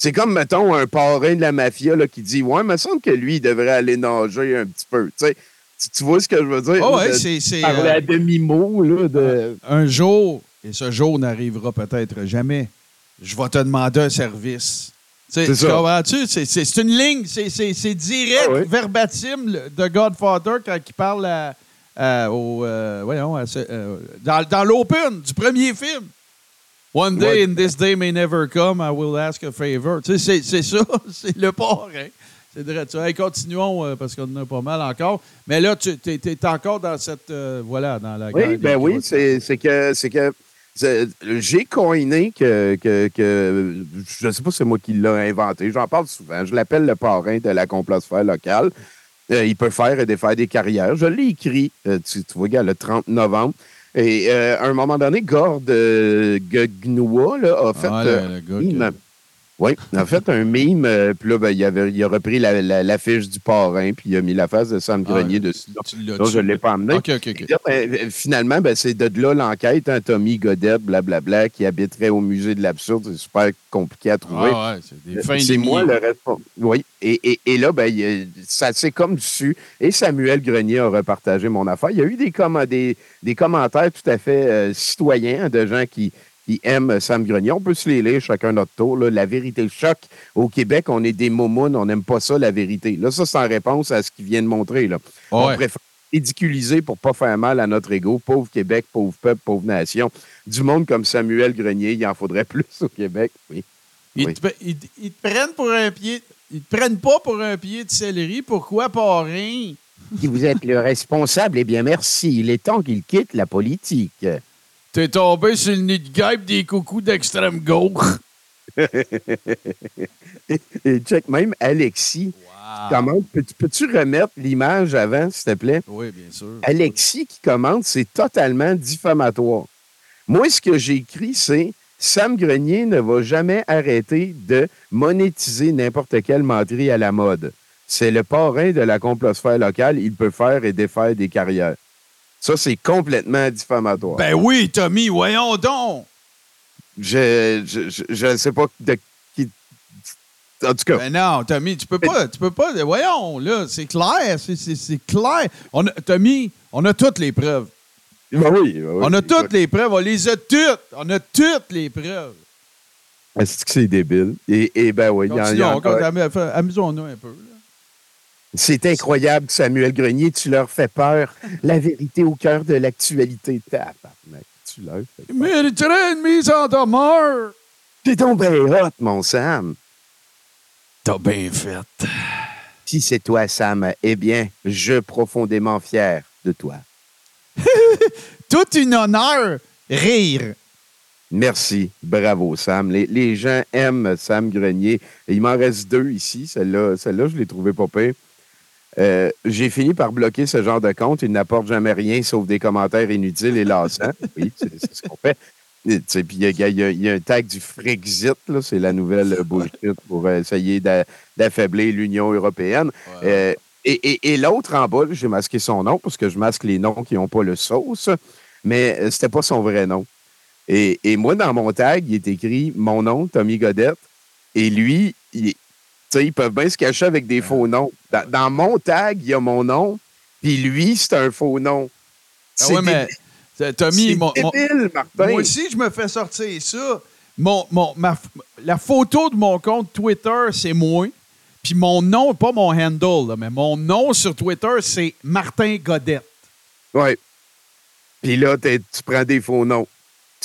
C'est comme, mettons, un parrain de la mafia là, qui dit Ouais, il me semble que lui, il devrait aller nager un petit peu. Tu, sais, tu, tu vois ce que je veux dire? Oh, ouais, c'est. parler euh, à demi-mot. là, de... un jour, et ce jour n'arrivera peut-être jamais, je vais te demander un service. C'est ça. C'est, c'est- c'est une ligne, c'est, c'est- c'est direct, Ah verbatim de Godfather quand il parle à, à- au, euh, voyons, à euh, dans, dans l'open du premier film. One day Ouais. in this day may never come, I will ask a favor. Tu sais, c'est, c'est ça, c'est le parrain. C'est vrai. Tu hey, continuons euh, parce qu'on en a pas mal encore. Mais là, tu es, encore dans cette. euh, voilà, dans la guerre Oui, ben oui, c'est c'est que c'est que c'est- j'ai coiné que, que, que je ne sais pas si c'est moi qui l'ai inventé. J'en parle souvent. Je l'appelle le parrain de la complosphère locale. Euh, il peut faire et défaire des carrières. Je l'ai écrit, tu, tu vois, le 30 novembre. Et euh, à un moment donné, Gord euh, Gugnois là, a fait. Ah, le, le gars mime. que- Oui, a fait un mime, euh, puis là, ben, il, avait, il a repris la- la- l'affiche du parrain, puis il a mis la face de Sam Ah, Grenier dessus. tu je ne l'ai pas amené. OK, OK, OK. Puis là, ben, finalement, ben, c'est de là l'enquête. hein, Tommy Godette, blablabla, qui habiterait au musée de l'absurde. C'est super compliqué à trouver. Ah ouais, c'est des fins c'est de moi le responsable. Oui. Et, et- et là, ben, il ça s'est comme dessus. Et Samuel Grenier a repartagé mon affaire. Il y a eu des, comm- des, des commentaires tout à fait euh, citoyens hein, de gens qui, qui aiment Sam Grenier. On peut se les lire chacun notre tour. là. La vérité choc. Au Québec, on est des momounes. On n'aime pas ça, la vérité. Là, ça, c'est en réponse à ce qu'il vient de montrer. Là. On Ouais. préfère ridiculiser pour pas faire mal à notre ego. Pauvre Québec, pauvre peuple, pauvre nation. Du monde comme Samuel Grenier, il en faudrait plus au Québec. Oui. Ils, Oui. te, ils- ils te prennent pour un pied. Ils te prennent pas pour un pied de céleri. Pourquoi parrain? Si vous êtes le responsable, eh bien merci. Il est temps qu'il quitte la politique. T'es tombé sur le nid de guêpe des coucous d'extrême gauche. Et check même Alexis. Comment, peux, peux-tu remettre l'image avant, s'il te plaît? Oui, bien sûr. Alexis qui commente, c'est totalement diffamatoire. Moi, ce que j'ai écrit, c'est Sam Grenier ne va jamais arrêter de monétiser n'importe quelle menterie à la mode. C'est le parrain de la complosphère locale. Il peut faire et défaire des carrières. Ça, c'est complètement diffamatoire. Ben oui, Tommy, voyons donc. Je je, je, je sais pas de qui. En tout cas, Ben non, Tommy, tu peux pas, tu peux pas. Voyons, là, c'est clair, c'est- clair. On a, Tommy, on a toutes les preuves. ben oui, ben oui. On a toutes les preuves, on les a toutes. On a toutes les preuves. Est-ce que c'est débile? Et, et ben oui, il y en- a- amusons-nous un peu. C'est incroyable, Samuel Grenier. Tu leur fais peur. La vérité au cœur de l'actualité. Tu leur fais peur. mériterait une mise en demeure. T'es donc bien hot, mon Sam. T'as bien fait. Si c'est toi, Sam, eh bien, je profondément fier de toi. Tout une honneur, rire. Merci. Bravo, Sam. Les, les gens aiment Sam Grenier. Et il m'en reste deux ici. Celle-là, celle-là je l'ai trouvée pas pire. Euh, J'ai fini par bloquer ce genre de compte. Il n'apporte jamais rien sauf des commentaires inutiles et lassants. Oui, c'est ce qu'on fait. Puis il y, a- y y un tag du Frexit, c'est la nouvelle bullshit pour essayer d'a- d'affaiblir l'Union européenne. Euh, et et- et l'autre en bas, j'ai masqué son nom parce que je masque les noms qui n'ont pas le sauce, mais euh, c'était pas son vrai nom. Et, et moi, dans mon tag, il est écrit mon nom, Tommy Godette. Et lui, il- ils peuvent bien se cacher avec des faux noms. Dans, dans mon tag, il y a mon nom, puis lui, c'est un faux nom. Ah ouais, mais c'est- Tommy, mon- débile, Martin. moi aussi, je me fais sortir ça. Mon, mon, ma, la photo de mon compte Twitter, c'est moi. Puis mon nom, pas mon handle, là, mais mon nom sur Twitter, c'est Martin Godette. Ouais. Puis là, tu prends des faux noms.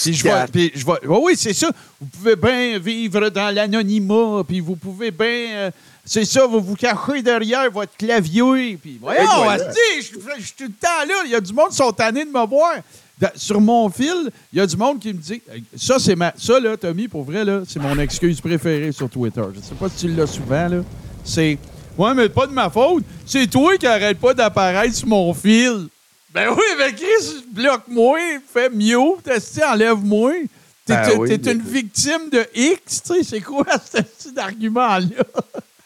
Puis je vois, puis je vois- oui, oui, c'est ça. Vous pouvez bien vivre dans l'anonymat, puis vous pouvez bien. euh, c'est ça, vous vous cachez derrière votre clavier. Puis voyons, voilà. je je- je suis tout le temps là. Il y a du monde qui sont tannés de me voir. Dans- sur mon fil, il y a du monde qui me dit Ça, c'est ma. Ça, là, Tommy, pour vrai, là, c'est mon excuse préférée sur Twitter. Je ne sais pas si tu l'as souvent, là. C'est Ouais, mais pas de ma faute. C'est toi qui arrête pas d'apparaître sur mon fil. Ben oui, mais Chris, bloque-moi, fais mieux, enlève-moi? T'es Ben oui, une mais- victime de X, tu sais, c'est quoi ce petit argument-là?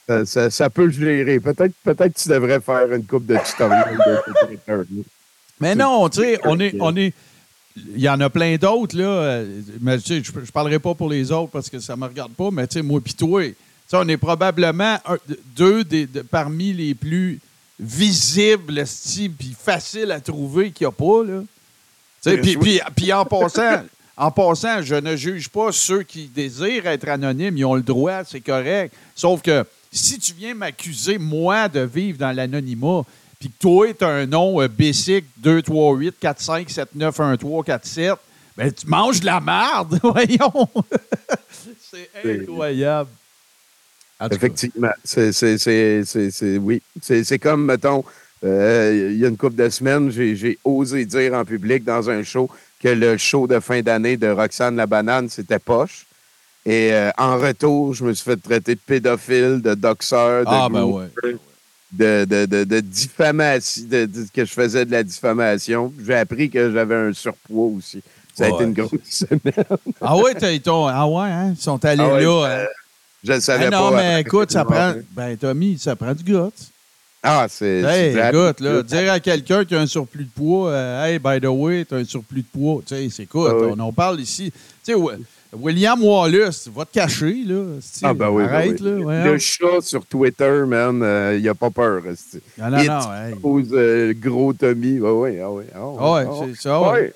Ça, ça- ça peut gérer. Peut-être peut-être que tu devrais faire une coupe de là. Mais non, tu sais, on est, on est. Il y en a plein d'autres, là. Mais tu sais, je ne parlerai pas pour les autres parce que ça ne me regarde pas, mais tu sais, moi pis toi, tu sais, on est probablement un- deux des, de- parmi les plus visibles, esti, puis faciles à trouver qu'il n'y a pas, là. Puis en passant, en passant, je ne juge pas ceux qui désirent être anonymes, ils ont le droit, c'est correct. Sauf que si tu viens m'accuser, moi, de vivre dans l'anonymat, puis que toi, tu as un nom euh, basic 238 45 79 13 47, ben tu manges de la merde, voyons. c'est incroyable. Effectivement. C'est, oui. C'est, comme, mettons, euh, il y a une couple de semaines, j'ai, osé dire en public dans un show que le show de fin d'année de Roxane la banane, c'était poche. Et euh, en retour, je me suis fait traiter de pédophile, de doxeur, de, Ah, ben ouais. de, de, de, de diffamation, que je faisais de la diffamation. J'ai appris que j'avais un surpoids aussi. Ça a été une grosse semaine. Ah ouais, ils ah ouais, hein? Ils sont allés Ah ouais, là. euh, hein? Je ne savais Ah pas. non, mais après écoute, ça prend. Ben, Tommy, ça prend du guts. Ah, c'est. Hey, écoute, là, dire à quelqu'un qui a un surplus de poids, euh, hey, by the way, t'as un surplus de poids, tu sais, c'est écoute, Ah oui. on en parle ici. Tu sais, Wi- William Wallace, va te cacher, là. Ah, ben oui. ben Arrête, oui. là. voyons. Le chat sur Twitter, man, euh, il a pas peur. esti. Non, non, non, hey. pose, euh, gros Tommy. Ah oui, ah oui. Ah Ah ouais, ah c'est ça, ouais.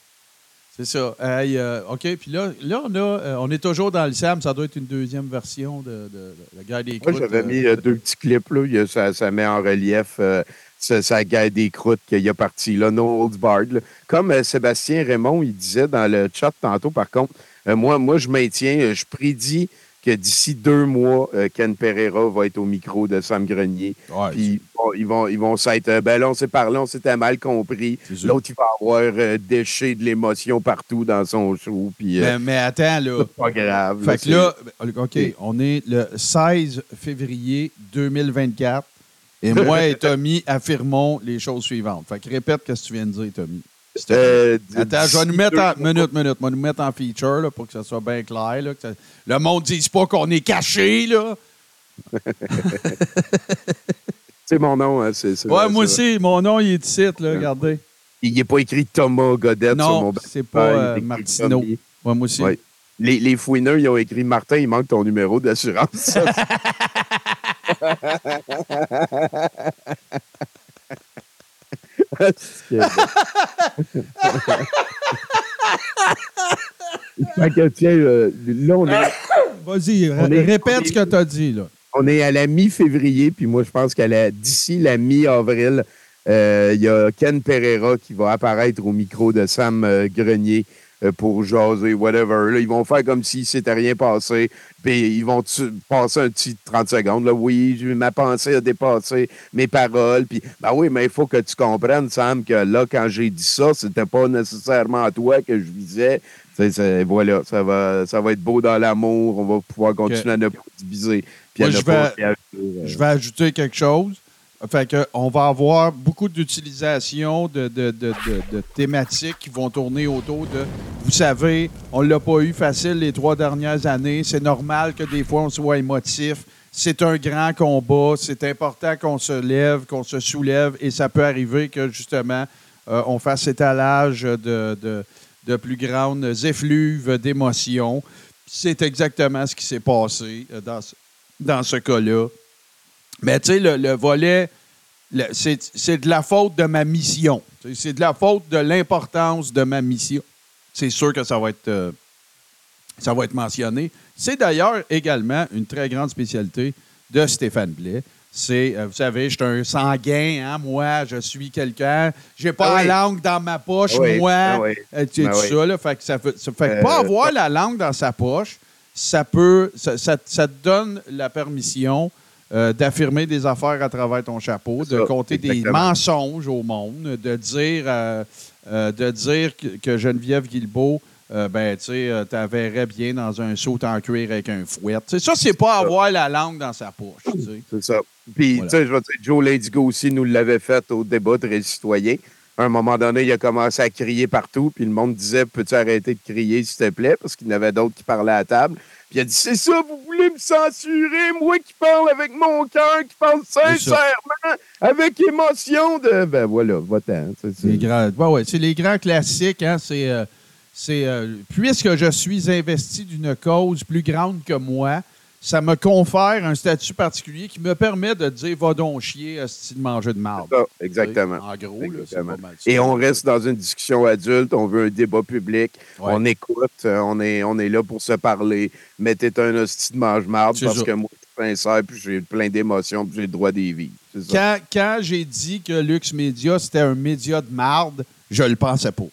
C'est ça. Hey, euh, OK, puis là, là on, a, euh, on est toujours dans le SAM, ça doit être une deuxième version de, de, de la guerre des Moi, croûtes. j'avais euh, mis euh, deux petits clips. Là. Ça, ça met en relief sa, sa guerre des croûtes qu'il a parti, là, No là. Comme Sébastien Raymond, il disait dans le chat tantôt, par contre, moi, moi, je maintiens, je prédis que d'ici deux mois, euh, Ken Pereira va être au micro de Sam Grenier. ouais, Puis bon, ils vont ils vont s'être. euh, ben là, on s'est parlé, on s'était mal compris. L'autre, il va avoir euh, déché de l'émotion partout dans son show. Puis mais, mais attends, là. c'est pas grave. Fait que c'est- là, OK, on est le 16 février 2024 et moi et Tommy affirmons les choses suivantes. Fait que répète ce que tu viens de dire, Tommy. Euh, Attends, je vais nous mettre en. Minute, minute. Je vais nous mettre en feature là, pour que ça soit bien clair. Là, que ça- le monde ne dise pas qu'on est caché. Là. C'est mon nom. hein, c'est, c'est Ouais, moi aussi, mon nom, il est ici, là, regardez. Il n'est pas écrit Thomas Godette sur mon Non, c'est pas euh, Martineau. Ouais, moi aussi. Ouais. Les, les fouineurs, ils ont écrit Martin, il manque ton numéro d'assurance. Fait que, tiens, euh, là, on est, Vas-y, On est- répète ce que tu as dit. Là. on est à la mi-février, puis moi, je pense qu'à la- d'ici la mi-avril, euh, il y a Ken Pereira qui va apparaître au micro de Sam euh, Grenier pour jaser, whatever. Là, ils vont faire comme s'il ne s'était rien passé, puis ils vont passer un petit 30 secondes. Là, oui, ma pensée a dépassé mes paroles. Puis, ben oui, mais il faut que tu comprennes, Sam, que là, quand j'ai dit ça, c'était pas nécessairement à toi que je visais. Voilà, ça va, ça va être beau dans l'amour. On va pouvoir continuer à ne pas diviser. Puis Moi, je vais- euh, Je vais ajouter quelque chose. Que on va avoir beaucoup d'utilisation de, de, de, de- thématiques qui vont tourner autour de. Vous savez, on l'a pas eu facile les trois dernières années. C'est normal que des fois on soit émotif. C'est un grand combat. C'est important qu'on se lève, qu'on se soulève. Et ça peut arriver que justement, euh, on fasse étalage de, de, plus grandes effluves d'émotions. C'est exactement ce qui s'est passé euh, dans dans ce cas-là. Mais tu sais, le, le volet, le- c'est de la faute de ma mission. C'est de la faute de l'importance de ma mission. C'est sûr que ça va être, euh, ça va être mentionné. C'est d'ailleurs également une très grande spécialité de Stéphane Blais. C'est, euh, vous savez, je suis un sanguin, hein, moi, je suis quelqu'un. J'ai pas Ah oui. la langue dans ma poche, Ah oui, moi. ah oui. Euh, tu sais, Ah tout ça, là, fait que ça fait, ça fait pas avoir la langue dans sa poche, ça peut, ça, ça- ça te donne la permission euh, d'affirmer des affaires à travers ton chapeau, de ça, compter des mensonges au monde, de dire, euh, euh, de dire que, que Geneviève Guilbeault ben, tu sais, bien dans un saut en cuir avec un fouet. Tu sais, ça, c'est pas avoir la langue dans sa poche. C'est ça. Puis, Voilà. tu sais, je dire, Joe Ladigo aussi nous l'avait fait au débat de citoyen. À un moment donné, il a commencé à crier partout, puis le monde disait Peux-tu arrêter de crier, s'il te plaît Parce qu'il y en avait d'autres qui parlaient à la table. Puis il a dit C'est ça, vous voulez me censurer, moi qui parle avec mon cœur, qui parle sincèrement, avec émotion de. Ben voilà, va-t'en. Les grands, ouais, ouais, c'est les grands classiques. Hein, c'est, euh, c'est, euh, puisque je suis investi d'une cause plus grande que moi, ça me confère un statut particulier qui me permet de dire va donc chier, style manger de marde. Ça, exactement. En gros, là, c'est Exactement. pas mal. Et on reste dans une discussion adulte, on veut un débat public, Ouais. on écoute, euh, on est, on est là pour se parler. Mais t'es un hostie de mange-marde C'est parce ça. que moi, je suis sincère, puis j'ai plein d'émotions, puis j'ai le droit. C'est ça. Quand, quand j'ai dit que Lux Media, c'était un média de marde, je le pensais pas.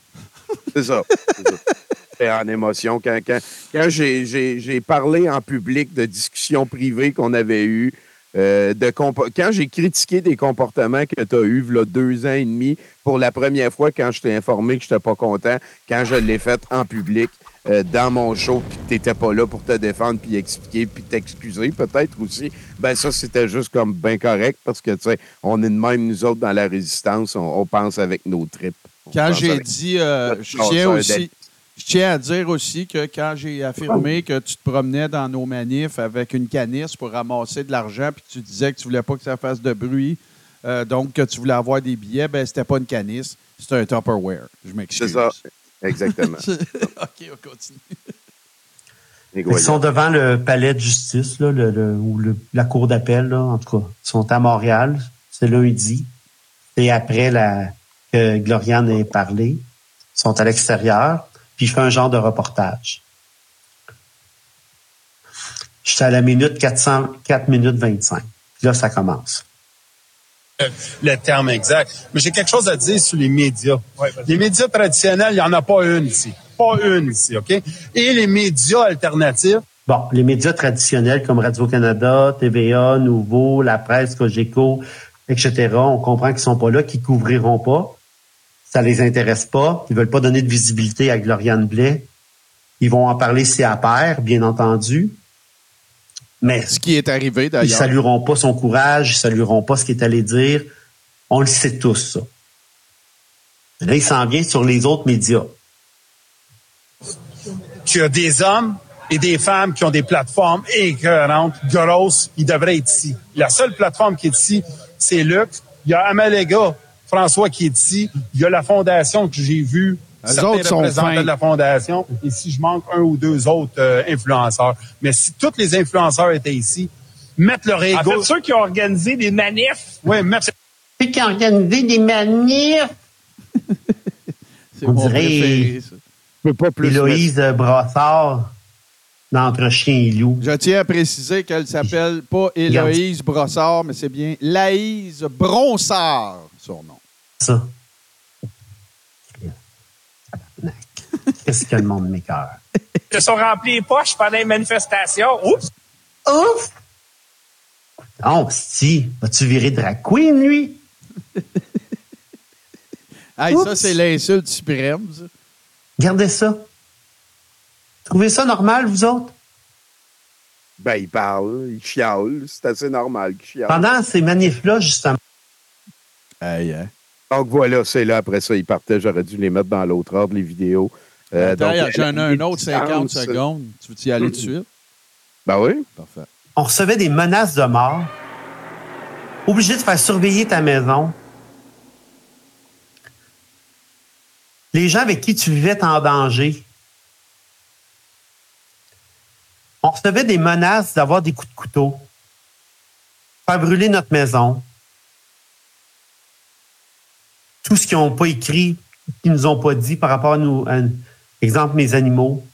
C'est ça. C'est ça. En émotion. Quand, quand, quand j'ai- parlé en public de discussions privées qu'on avait eues, euh, de quand j'ai critiqué des comportements que tu as eus là, deux ans et demi, pour la première fois, quand je t'ai informé que je n'étais pas content, quand je l'ai fait en public, euh, dans mon show, puis que tu n'étais pas là pour te défendre, puis expliquer, puis t'excuser peut-être aussi, ben ça, c'était juste comme bien correct parce que, tu sais, on est de même, nous autres, dans la résistance, on, on pense avec nos tripes. On Quand j'ai avec dit, euh, je tiens aussi. Je tiens à dire aussi que quand j'ai affirmé que tu te promenais dans nos manifs avec une canisse pour ramasser de l'argent, puis tu disais que tu voulais pas que ça fasse de bruit, euh, donc que tu voulais avoir des billets, ben c'était pas une canisse, c'était un Tupperware. Je m'excuse. C'est ça. Exactement. OK, on continue. Ils sont devant le palais de justice, là, le- le- ou le- la cour d'appel, là, en tout cas. Ils sont à Montréal. C'est lundi. Et après la, que Gloriane ait parlé, ils sont à l'extérieur. Puis je fais un genre de reportage. J'étais à la minute 400, 4 minutes 25. Puis là, ça commence. le terme exact. Mais j'ai quelque chose à dire sur les médias. les médias traditionnels, il n'y en a pas une ici. Pas une ici, OK? Et les médias alternatifs, Bon, les médias traditionnels comme Radio-Canada, TVA, Nouveau, La Presse, Cogeco, etc., on comprend qu'ils sont pas là, qu'ils couvriront pas. Ça les intéresse pas. Ils veulent pas donner de visibilité à Gloriane Blais. Ils vont en parler si à pair, bien entendu. Mais Ce qui est arrivé ils d'ailleurs. salueront pas son courage, ils salueront pas ce qu'il est allé dire. On le sait tous, ça. Mais Là, il s'en vient sur les autres médias. qu'il y a des hommes et des femmes qui ont des plateformes écœurantes, grosses, ils devraient être ici. La seule plateforme qui est ici, c'est Luc. Il y a Amalega, François qui est ici. Il y a la fondation que j'ai vue. Certains autres sont fins. de la fondation. Et si je manque un ou deux autres euh, influenceurs. Mais si tous les influenceurs étaient ici, mettre leur En ego... fait, ceux qui ont organisé des manifs, Oui, mettre Ceux qui ont organisé des manifs, C'est on dirait- préféré, ça. Je peux pas plus. Héloïse Brassard, d'Entre Chien et Loup. Je tiens à préciser qu'elle s'appelle pas Héloïse Brossard, mais c'est bien Laïse Bronsard, son nom. Ça. Qu'est-ce que le monde m'écœure? se sont remplis les poches pendant les manifestations. Oups! Ouf! Oh, si, vas-tu virer drag queen, lui? Hey, ça, c'est l'insulte suprême, ça. Gardez ça. Trouvez ça normal, vous autres? Ben, il parle, il chiale. C'est assez normal qu'il chiale. Pendant ces manifs-là, justement, Hey, hein? Donc voilà, c'est là. Après ça, il partait. J'aurais dû les mettre dans l'autre ordre, les vidéos. Euh, J'en ai un autre 50 distance. secondes. Tu veux y aller tout de suite? Ben oui. Parfait. on recevait des menaces de mort. Obligé de faire surveiller ta maison. Les gens avec qui tu vivais étaient en danger. On recevait des menaces d'avoir des coups de couteau, faire brûler notre maison. Tout ce qu'ils n'ont pas écrit, qu'ils nous ont pas dit par rapport à nous, à- exemple mes animaux.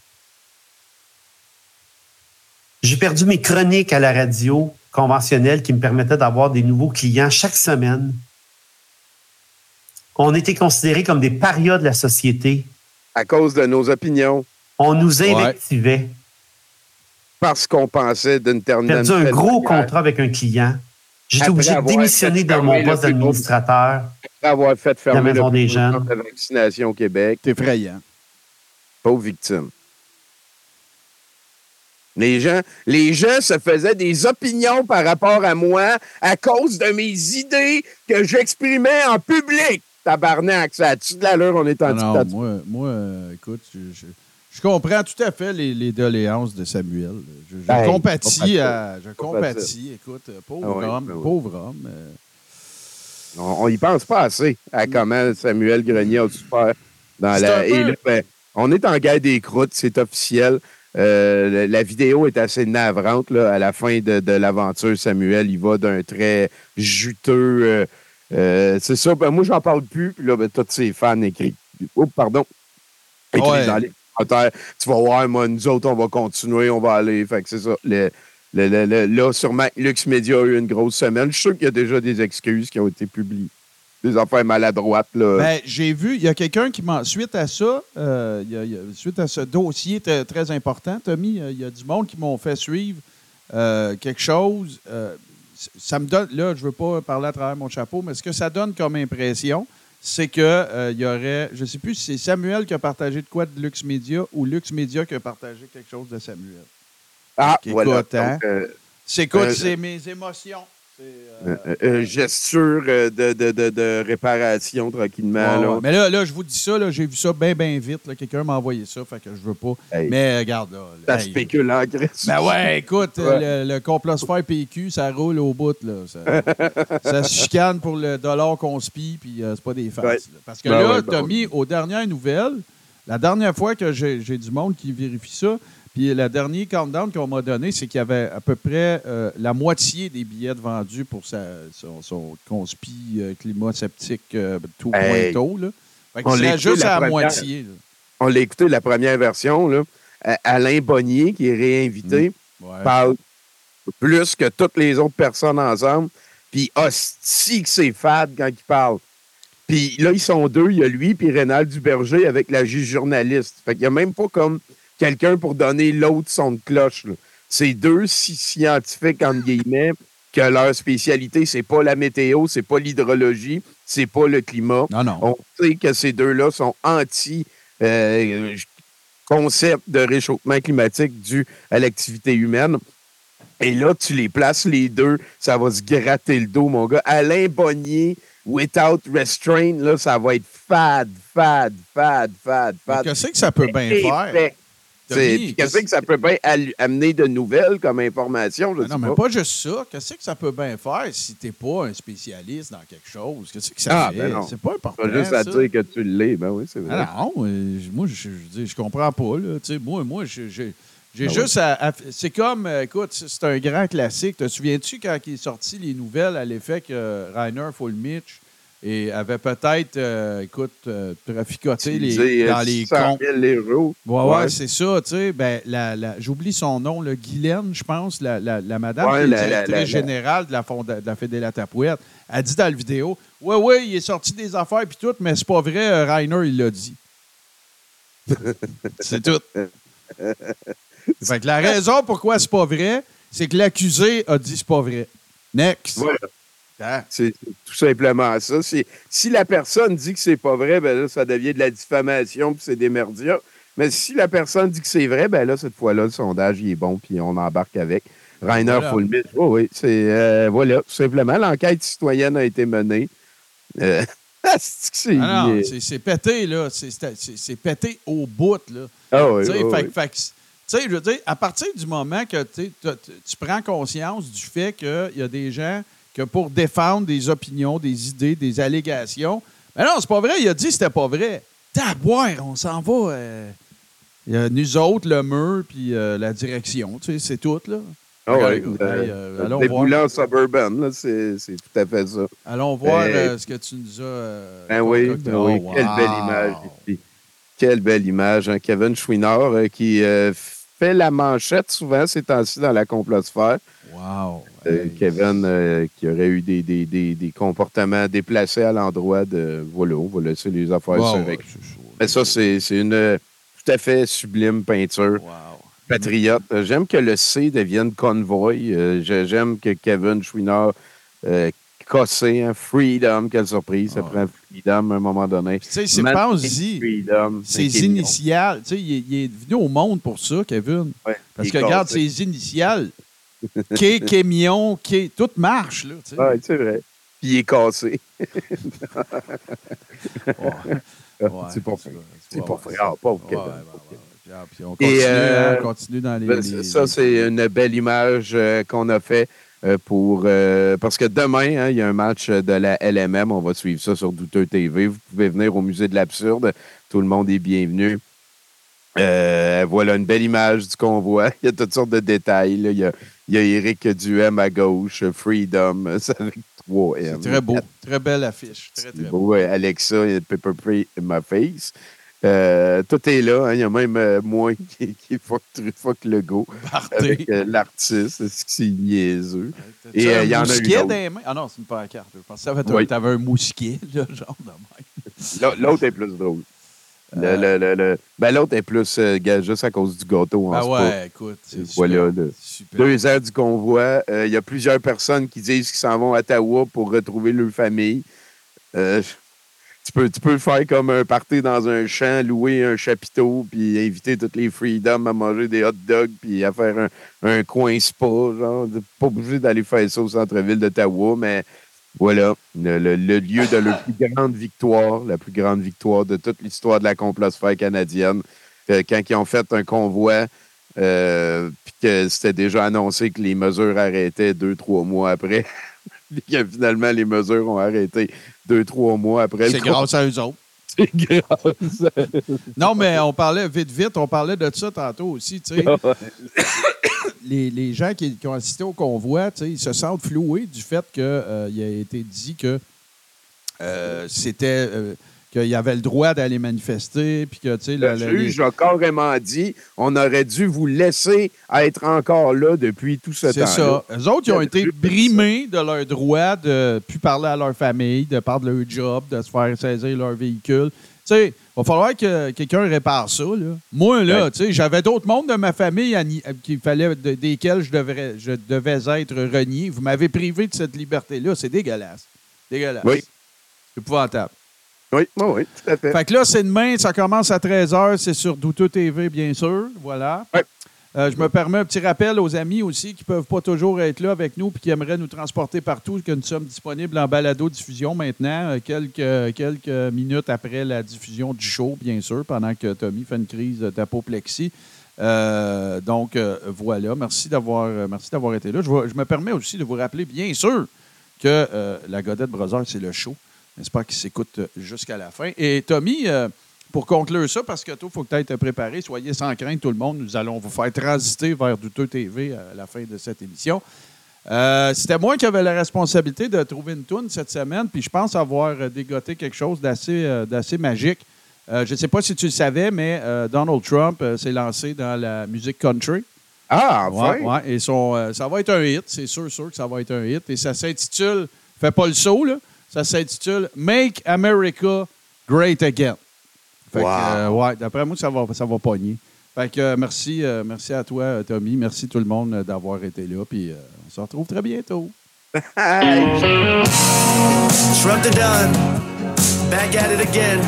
J'ai perdu mes chroniques à la radio conventionnelle qui me permettaient d'avoir des nouveaux clients chaque semaine. On était considérés comme des parias de la société. À cause de nos opinions. On nous invectivait. Parce qu'on pensait d'une J'ai terminale. perdu un gros contrat avec un client. J'étais obligé de démissionner de mon poste d'administrateur. Après avoir fait fermer La maison le des jeunes. centre de vaccination au Québec. C'est effrayant. Pauvre victime. Les gens, les gens se faisaient des opinions par rapport à moi à cause de mes idées que j'exprimais en public. Tabarnak, ça a-tu de l'allure? On est en Ah non, dictature. moi, moi euh, écoute, je, je- je comprends tout à fait les, les doléances de Samuel. Je, je Ben, compatis compatis. à. Je Compatis. Écoute, euh, pauvre Ah homme, ben oui. pauvre homme. euh, On, on y pense pas assez à comment Samuel Grenier a souffert. Dans la, et là, ben, on est en guerre des croûtes, c'est officiel. Euh, la, vidéo est assez navrante. Là. À la fin de, de l'aventure, Samuel, il va d'un trait juteux. euh, euh, c'est ça. Ben, moi, j'en parle plus. Puis là, ben, tous ses fans écrivent. Oups, pardon. Écrivent Ouais. dans les Tu vas voir, moi, nous autres, on va continuer, on va aller. Fait que c'est ça. Le- le- le- là, sûrement, Lux Media a eu une grosse semaine. Je suis sûr qu'il y a déjà des excuses qui ont été publiées. Des affaires maladroites, là. Ben, j'ai vu, il y a quelqu'un qui m'a. Suite à ça, euh, suite à ce dossier très, important, Tommy, euh, il y a du monde qui m'ont fait suivre euh, quelque chose. ça me donne. Là, je ne veux pas parler à travers mon chapeau, mais ce que ça donne comme impression, c'est que euh, y aurait. Je ne sais plus si c'est Samuel qui a partagé de quoi de Lux Media ou Lux Media qui a partagé quelque chose de Samuel. ah, voilà. hein. Euh, C'est écoute, Euh, c'est mes émotions. C'est, euh, euh, euh, gesture euh, de, de, de, de réparation tranquillement. Ouais, là. ouais. Mais là, là, je vous dis ça, là, j'ai vu ça bien, bien vite. Quelqu'un m'a envoyé ça, fait que je veux pas. Hey. Mais euh, regarde, là. Ça hey. spécule en Grèce. Ben ouais, écoute, Ouais. le, le complosphère PQ, ça roule au bout, là. Ça, ça se chicane pour le dollar qu'on spie, puis euh, c'est pas des faces. Parce que Ben là, ben ouais. mis aux dernières nouvelles, la dernière fois que j'ai du monde qui vérifie ça, puis le dernier countdown qu'on m'a donné, c'est qu'il y avait à peu près euh, la moitié des billets de vendus pour sa, son, son conspi euh, climat sceptique euh, tout Hey. pointeau, là. Fait que On l'a juste la à la première. moitié, là. On l'a écouté la première version. Là. Alain Bonnier, qui est réinvité, Ouais. parle plus que toutes les autres personnes ensemble. Puis hostie que c'est fade quand il parle. Puis là, ils sont deux. Il y a lui puis Rénal Duberger avec la juge journaliste. Fait qu'il n'y a même pas comme quelqu'un pour donner l'autre son de cloche. C'est deux si scientifiques, entre guillemets, que leur spécialité, c'est pas la météo, c'est pas l'hydrologie, c'est pas le climat. Non, non. On sait que ces deux-là sont anti euh, concept de réchauffement climatique dû à l'activité humaine. Et là, tu les places les deux, ça va se gratter le dos, mon gars. Alain Bonnier, without restraint, là, ça va être fade, fade, fade, fade, fade. Qu'est-ce que ça peut bien faire? Qu'est-ce que ça peut bien amener de nouvelles comme information? Je Ah non, mais pas. pas juste ça. Qu'est-ce que ça peut bien faire si t'es pas un spécialiste dans quelque chose? Qu'est-ce que ça Ah, fait? ben non. c'est pas important. Pas juste à ça. dire que tu l'es. Ben oui, c'est vrai. Ah non, euh, moi, je, je, je comprends pas. Là. Tu Moi, moi j'ai Ben juste à, à- C'est comme, euh, écoute, c'est c'est un grand classique. Te souviens-tu quand il est sorti les nouvelles à l'effet que Rainer Fulmich et avait peut-être, euh, écoute, euh, traficoté les, dis, dans euh, les 100 comptes. 000 euros. Ouais, ouais, Ouais. c'est ça, tu sais. Ben, la, la- j'oublie son nom, le Guylaine, je pense, la, la, la madame Ouais, qui est directrice générale de la, fonda- de la Fédé La Tapouette, a dit dans la vidéo Ouais, ouais, il est sorti des affaires puis tout, mais c'est pas vrai, euh, Rainer, il l'a dit. c'est tout. fait que la raison pourquoi c'est pas vrai, c'est que l'accusé a dit c'est pas vrai. Next. Voilà. Ah. C'est tout simplement ça. Si la personne dit que c'est pas vrai, ben là, ça devient de la diffamation puis c'est des merdias. Mais si la personne dit que c'est vrai, ben là, cette fois-là, le sondage, il est bon puis on embarque avec. Rainer Voilà. Fulmich, oui, oui, c'est... euh, voilà, tout simplement, l'enquête citoyenne a été menée. Euh, c'est. Ah non, c'est- pété, là. C'est- pété au bout, là. Ah oui, oui, fait- oui. fait je veux dire, à partir du moment que tu prends conscience du fait qu'il y a des gens que pour défendre des opinions, des idées, des allégations, mais non, c'est pas vrai, il a dit que c'était pas vrai. Taboire, on s'en va. euh, il y a nous autres, le mur, puis euh, la direction, tu sais, c'est tout, là. Ah Écoute, euh, euh, allons déboulant suburban, là, c'est c'est tout à fait ça. Allons voir euh, ce que tu nous as. euh, Ben oui, ben oui. Oh, quelle belle image. ici. Quelle belle image. hein. Kevin Chouinard euh, qui euh, fait la manchette souvent ces temps-ci dans la complosphère. Wow. Euh. Kevin euh, qui aurait eu des, des, des, des comportements déplacés à l'endroit de. Voilà, on va laisser les affaires Wow, se régler. Mais ça, c'est une euh, tout à fait sublime peinture. Wow. Patriote. J'aime que le C devienne convoy. Euh, J'aime que Kevin Chouinard cassé, hein? Freedom, quelle surprise. Ça Ah. prend Freedom à un moment donné. Tu sais, c'est pense-y. Freedom. Ses initiales. Tu sais, il, est- il est venu au monde pour ça, Kevin. Ouais, Parce que regarde ses initiales. K, Kémion, K, tout marche, là. tu sais. Ouais, c'est vrai. Puis il est cassé. Ouais, c'est pas fait. c'est pas- fait. Ah, pauvre ah, puis on Et, continue, euh, hein, on continue dans les. Ben, les- ça, les- c'est une belle image euh, qu'on a fait euh, pour. euh, parce que demain, hein, il y a un match de la LMM. On va suivre ça sur Douteux TV. Vous pouvez venir au Musée de l'Absurde. Tout le monde est bienvenu. Euh, voilà une belle image du convoi. Il y a toutes sortes de détails. là. Il, y a, il y a Eric Duhem à gauche, Freedom, c'est avec trois M. C'est très beau. Très belle affiche. Très, très beau. beau, Alexa et Pepper in my face. Euh, tout est là. hein. Il y a même euh, moi qui, qui fuck, fuck le go Barté. avec euh, l'artiste. C'est niaiseux? Et, il y en a une mousquet autre. les mains? Ah non, c'est une pancarte. Je pensais que tu avais un mousquet, là, genre de même. L'autre est plus drôle. Le- Euh. le- le- le- Ben, l'autre est plus euh, juste à cause du gâteau. Ah ouais, écoute. c'est Voilà, super. Super. Deux heures du convoi. Euh, Il y a plusieurs personnes qui disent qu'ils s'en vont à Ottawa pour retrouver leur famille. Euh, tu, peux, tu peux faire comme un party dans un champ, louer un chapiteau, puis inviter toutes les freedoms à manger des hot dogs, puis à faire un, un coin spa. Genre, pas obligé d'aller faire ça au centre-ville d'Ottawa, mais voilà, le, le- le lieu de leur plus grande victoire, la plus grande victoire de toute l'histoire de la complosphère canadienne. Euh, quand ils ont fait un convoi, euh, puis que c'était déjà annoncé que les mesures arrêtaient deux, trois mois après. Puis que finalement, les mesures ont arrêté deux, trois mois après. C'est grâce à eux autres. C'est. Non, mais on parlait vite, vite, on parlait de ça tantôt aussi, tu sais. les, les gens qui, qui ont assisté au convoi, tu sais, ils se sentent floués du fait qu'il a été dit que euh, c'était. Euh, qu'il y avait le droit d'aller manifester, puis que, Le le- juge a carrément dit on aurait dû vous laisser être encore là depuis tout ce C'est temps-là. ça. Eux autres, ils ont été brimés de leur droit de ne plus parler à leur famille, de parler de leur job, de se faire saisir leur véhicule. Tu sais, il va falloir que quelqu'un répare ça. Là. Moi, là, Ouais. tu sais, j'avais d'autres mondes de ma famille qu'il fallait, de- desquels je devrais, je devais être renié. Vous m'avez privé de cette liberté-là. C'est dégueulasse. Dégueulasse. Oui. C'est épouvantable. Oui, oui, oui, tout à fait. Fait que là, c'est demain, ça commence à 13h, c'est sur Douteux TV, bien sûr. Voilà. Ouais. Euh, je me permets un petit rappel aux amis aussi qui ne peuvent pas toujours être là avec nous et qui aimeraient nous transporter partout, que nous sommes disponibles en balado-diffusion maintenant, euh, quelques, quelques minutes après la diffusion du show, bien sûr, pendant que Tommy fait une crise d'apoplexie. Euh, donc, euh, voilà. Merci d'avoir merci d'avoir été là. Je, je me permets aussi de vous rappeler, bien sûr, que la Godette Brothers, c'est le show. J'espère qu'il s'écoute euh, jusqu'à la fin. Et Tommy, euh, pour conclure ça, parce que toi, il faut que tu aies préparé, soyez sans crainte, tout le monde. Nous allons vous faire transiter vers Douteux TV à la fin de cette émission. Euh, C'était moi qui avais la responsabilité de trouver une toune cette semaine, puis je pense avoir euh, dégoté quelque chose d'assez euh, magique. Euh, je ne sais pas si tu le savais, mais euh, Donald Trump euh, s'est lancé dans la musique country. Ah, enfin! Ouais, ouais, et son, euh, ça va être un hit, c'est sûr, sûr que ça va être un hit. Et ça s'intitule, fais pas le saut, là, ça s'intitule Make America Great Again. Fait que, Wow. euh, ouais, d'après moi, ça va, ça va pogner. Fait que euh, merci, euh, merci à toi, euh, Tommy. Merci tout le monde euh, d'avoir été là. Puis euh, on se retrouve très bientôt. Trump the done, back at it again.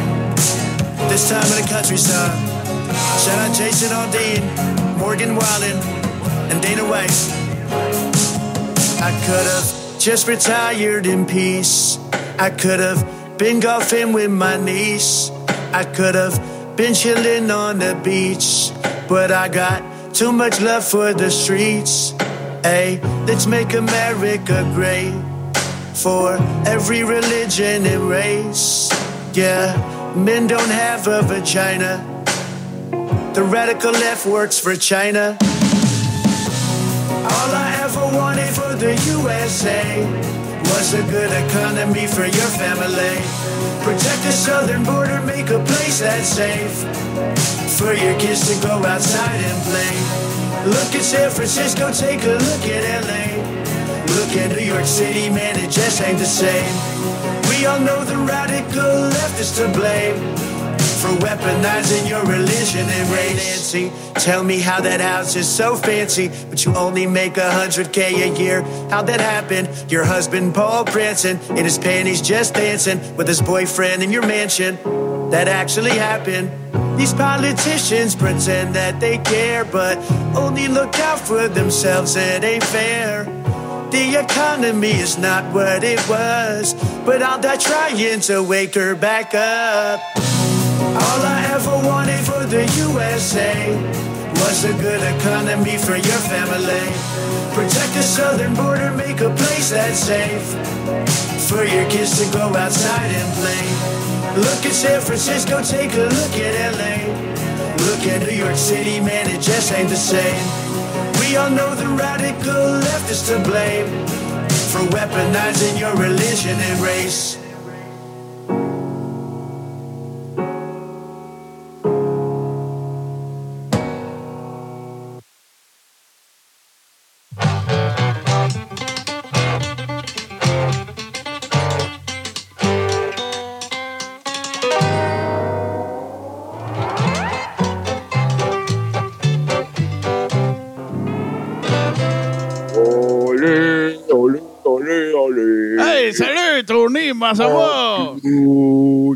This time in the countryside. Shout out Jason Aldean, Morgan Wallen, and Dana White. I could have just retired in peace. I could have been golfing with my niece. I could have been chilling on the beach. But I got too much love for the streets. Hey, let's make America great for every religion and race. Yeah, men don't have a vagina. The radical left works for China. All I ever wanted for the USA was a good economy for your family. Protect the southern border, make a place that's safe for your kids to go outside and play. Look at San Francisco, take a look at LA. Look at New York City, man, it just ain't the same. We all know the radical left is to blame for weaponizing your religion and. Nancy, tell me how that house is so fancy, but you only make a hundred K a year. How'd that happen? Your husband Paul prancing in his panties just dancing with his boyfriend in your mansion. That actually happened. These politicians pretend that they care, but only look out for themselves. It ain't fair. The economy is not what it was, but I'll die trying to wake her back up. All I ever wanted for the USA was a good economy for your family. Protect the southern border, make a place that's safe for your kids to go outside and play. Look at San Francisco, take a look at LA. Look at New York City, man, it just ain't the same. We all know the radical left is to blame for weaponizing your religion and race.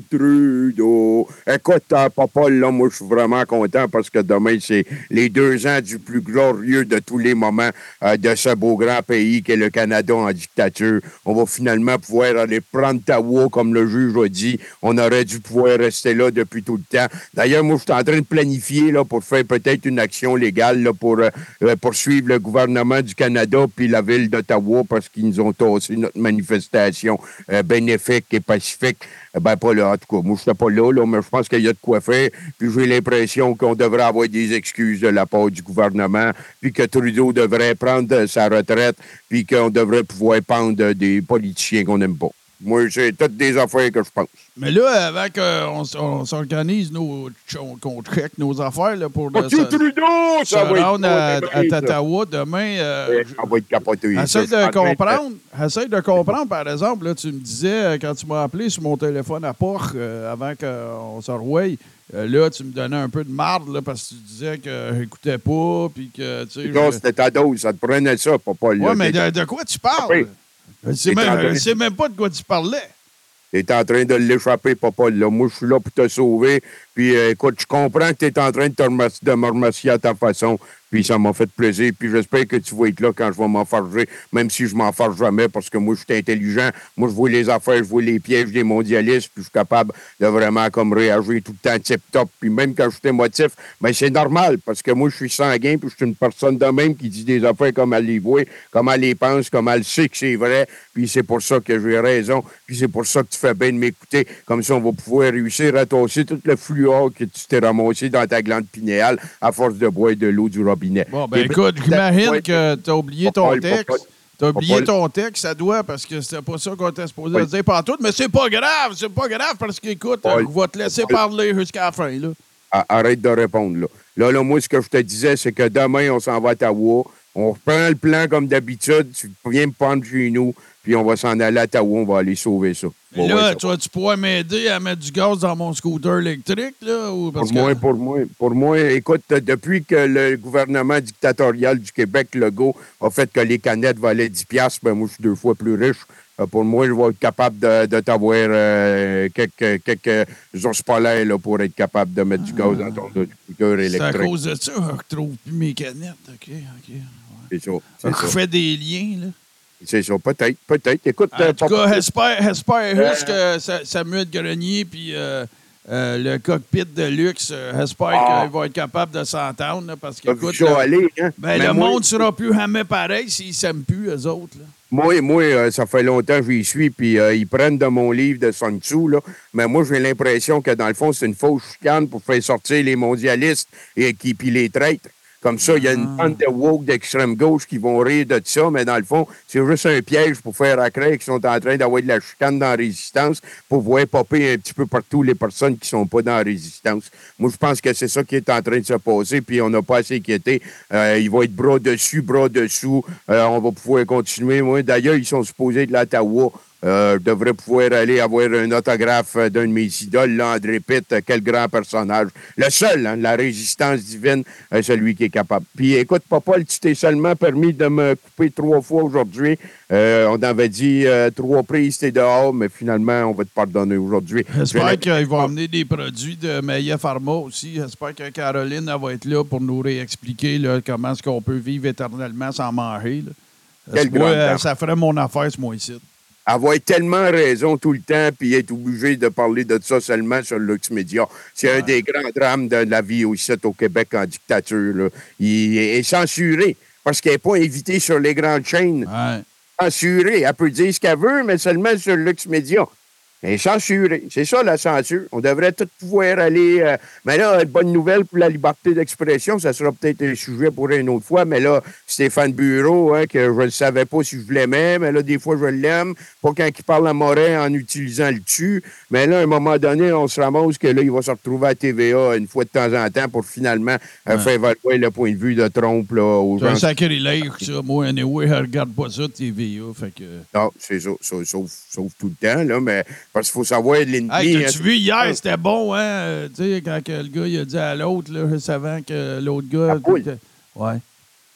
Trudeau, Trudeau. Écoute, euh, papa, là, moi, je suis vraiment content parce que demain, c'est les deux ans du plus glorieux de tous les moments euh, de ce beau grand pays qu'est le Canada en dictature. On va finalement pouvoir aller prendre Tawa, comme le juge a dit. On aurait dû pouvoir rester là depuis tout le temps. D'ailleurs, moi, je suis en train de planifier là, pour faire peut-être une action légale là, pour euh, euh, poursuivre le gouvernement du Canada puis la ville d'Ottawa parce qu'ils nous ont tassé notre manifestation bénéfique et pacifique. Ben, pas là, en tout cas. Moi, je pas là, là, mais je pense qu'il y a de quoi. Puis j'ai l'impression qu'on devrait avoir des excuses de la part du gouvernement, puis que Trudeau devrait prendre sa retraite, puis qu'on devrait pouvoir pendre des politiciens qu'on n'aime pas. Moi, c'est toutes des affaires que je pense. Mais là, avant qu'on s'organise, qu'on check nos affaires là, pour le, Monsieur se- Trudeau, ça va être à, à ça. Tatawa demain, euh, Ouais, On va être capoté. Essaye Ça, de comprendre. Essaye de comprendre, par exemple, là, tu me disais, euh, quand tu m'as appelé sur mon téléphone à port euh, avant qu'on se revoie, euh, là, tu me donnais un peu de marde là, parce que tu disais que j'écoutais pas, puis que, tu sais... C'était ta dose, ça te prenait ça, papa. là. Ouais, mais de, de quoi tu parles? Oui. Je train- sais même pas de quoi tu parlais. T'es en train de l'échapper, papa. Là. Moi, je suis là pour te sauver. Puis, euh, écoute, je comprends que tu es en train de, me remercier à ta façon. Puis, ça m'a fait plaisir. Puis, j'espère que tu vas être là quand je vais m'enfarger, même si je m'enfarge jamais, parce que moi, je suis intelligent. Moi, je vois les affaires, je vois les pièges des mondialistes, puis je suis capable de vraiment comme réagir tout le temps tip-top. Puis, même quand je suis émotif, ben, c'est normal, parce que moi, je suis sanguin, puis je suis une personne de même qui dit des affaires comme elle les voit, comme elle les pense, comme elle sait que c'est vrai. Puis, c'est pour ça que j'ai raison. Puis, c'est pour ça que tu fais bien de m'écouter. Comme ça, on va pouvoir réussir à tasser tout le que tu t'es ramassé dans ta glande pinéale à force de boire de l'eau du robinet. Bon, ben écoute, j'imagine Ouais. que tu as oublié ton texte. T'as oublié ton texte, ça doit, parce que c'était pas ça qu'on était supposé Oui. dire pantoute, mais c'est pas grave, c'est pas grave, parce qu'écoute, je vais te laisser parler jusqu'à la fin, là. Arrête de répondre, là. Là, là, moi, ce que je te disais, c'est que demain, on s'en va à Ottawa. On reprend le plan comme d'habitude. Tu viens me prendre chez nous, puis on va s'en aller à Ottawa. On va aller sauver ça. Ouais, là, ça tu pouvoir m'aider à mettre du gaz dans mon scooter électrique, là? Ou parce Pour moi, pour moi, pour moi, écoute, depuis que le gouvernement dictatorial du Québec, Legault, a fait que les canettes valaient 10 piastres, ben moi, je suis deux fois plus riche. Euh, Pour moi, je vais être capable de, de t'avoir euh, quelques, quelques ours polaires là, pour être capable de mettre du gaz dans ton scooter C'est à électrique. cause de ça que je retrouve plus mes canettes. OK, OK. C'est. Fait que je ça. fais des liens, là. C'est ça. Peut-être, peut-être. Écoute, En euh, tout cas, j'espère, Euh, juste que Sa- Samuel Grenier puis euh, le cockpit de luxe, j'espère Ah. qu'ils vont être capables de s'entendre, parce là, aller, hein? ben, le moi- monde sera plus jamais pareil s'ils s'aiment plus, eux autres. là. Moi, moi euh, ça fait longtemps que j'y suis, puis euh, ils prennent de mon livre de Sun Tzu, là. Mais moi, j'ai l'impression que, dans le fond, c'est une fausse chicane pour faire sortir les mondialistes et qui, puis les traîtres. Comme ça, il y a une bande de woke d'extrême gauche qui vont rire de ça, mais dans le fond, c'est juste un piège pour faire à craindre qu'ils sont en train d'avoir de la chicane dans la résistance pour voir popper un petit peu partout les personnes qui sont pas dans la résistance. Moi, je pense que c'est ça qui est en train de se passer, puis on n'a pas à s'inquiéter. Euh, il va être bras dessus, bras dessous. Euh, on va pouvoir continuer. Moi, d'ailleurs, ils sont supposés de l'Ottawa Euh, je devrais pouvoir aller avoir un autographe d'un de mes idoles, là, André Pitt. Quel grand personnage. Le seul, hein, la résistance divine, euh, celui qui est capable. Puis écoute, Papa, tu t'es seulement permis de me couper trois fois aujourd'hui. Euh, on avait dit euh, trois prises, t'es dehors, mais finalement, on va te pardonner aujourd'hui. J'espère qu'ils vont amener des produits de Meillet Pharma aussi. J'espère que Caroline elle va être là pour nous réexpliquer là, comment est-ce qu'on peut vivre éternellement sans manger. là. Moi, grande euh, ça ferait mon affaire ce mois-ci. Avoir tellement raison tout le temps puis être obligé de parler de ça seulement sur Lux Media. C'est un des grands drames de la vie aussi au Québec en dictature. là. Il est censuré parce qu'elle n'est pas invitée sur les grandes chaînes. Ouais. Censurée. Elle peut dire ce qu'elle veut, mais seulement sur Lux Media. Est censurée. C'est ça, la censure. On devrait tout pouvoir aller... euh, Mais là, une bonne nouvelle pour la liberté d'expression, ça sera peut-être un sujet pour une autre fois, mais là, Stéphane Bureau, hein, que je ne savais pas si je l'aimais, mais là, des fois, je l'aime. Pas quand il parle à Morin en utilisant le tu. Mais là, à un moment donné, on se ramasse que là, il va se retrouver à TVA une fois de temps en temps pour finalement euh, faire valoir le point de vue de Trump là, aux C'est un sacrilège, ça. Moi, anyway, je regarde pas ça, TVA. Fait que... Non, c'est ça, ça, sauf, sauf tout le temps, là, mais parce qu'il faut savoir l'ennemi. Hey, hein, t'as-tu vu hier, c'était bon, hein? euh, Tu sais, quand que le gars il a dit à l'autre, là, juste avant que l'autre gars. La poule. Ouais.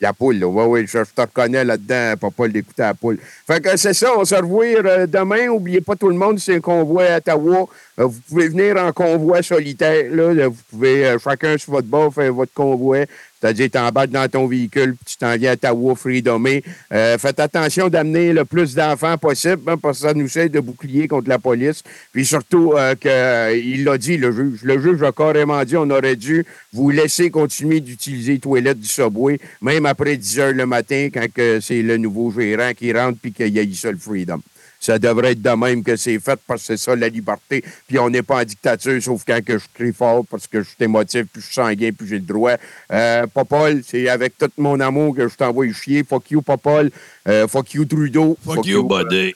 La poule, là. Oui, oui, je, je te reconnais là-dedans, papa, d'écouter la poule. Fait que c'est ça, on se revoit euh, demain. N'oubliez pas tout le monde, c'est un convoi à Ottawa. Euh, vous pouvez venir en convoi solitaire, là. Vous pouvez, euh, chacun sur votre bord, faire votre convoi. C'est-à-dire, t'embarques dans ton véhicule, puis tu t'en viens à Ottawa, freedomé. Euh, faites attention d'amener le plus d'enfants possible, hein, parce que ça nous sert de bouclier contre la police. Puis surtout, euh, que, euh, l'a dit, le juge. Le juge a carrément dit on aurait dû vous laisser continuer d'utiliser les toilettes du Subway, même après 10 heures le matin, quand c'est le nouveau gérant qui rentre puis qu'il y a eu ça le freedom. Ça devrait être de même que c'est fait parce que c'est ça la liberté. Puis on n'est pas en dictature, sauf quand que je crie fort parce que je suis émotif, puis je suis sanguin, puis j'ai le droit. Euh, Popol, c'est avec tout mon amour que je t'envoie chier. Fuck you, Popol. Euh, fuck you, Trudeau. Fuck, you, euh, buddy.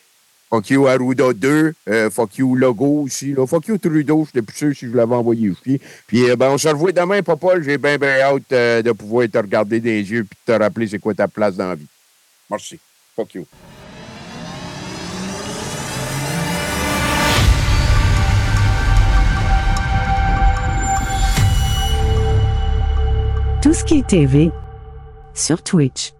Fuck you Arruda 2, euh, fuck you Logo aussi. Là. Fuck you Trudeau, je n'étais plus sûr si je l'avais envoyé chier. Puis euh, ben, on se revoit demain, Papa. J'ai bien, bien hâte euh, de pouvoir te regarder dans les yeux et te rappeler c'est quoi ta place dans la vie. Merci. Fuck you. Tout ce qui est TV sur Twitch.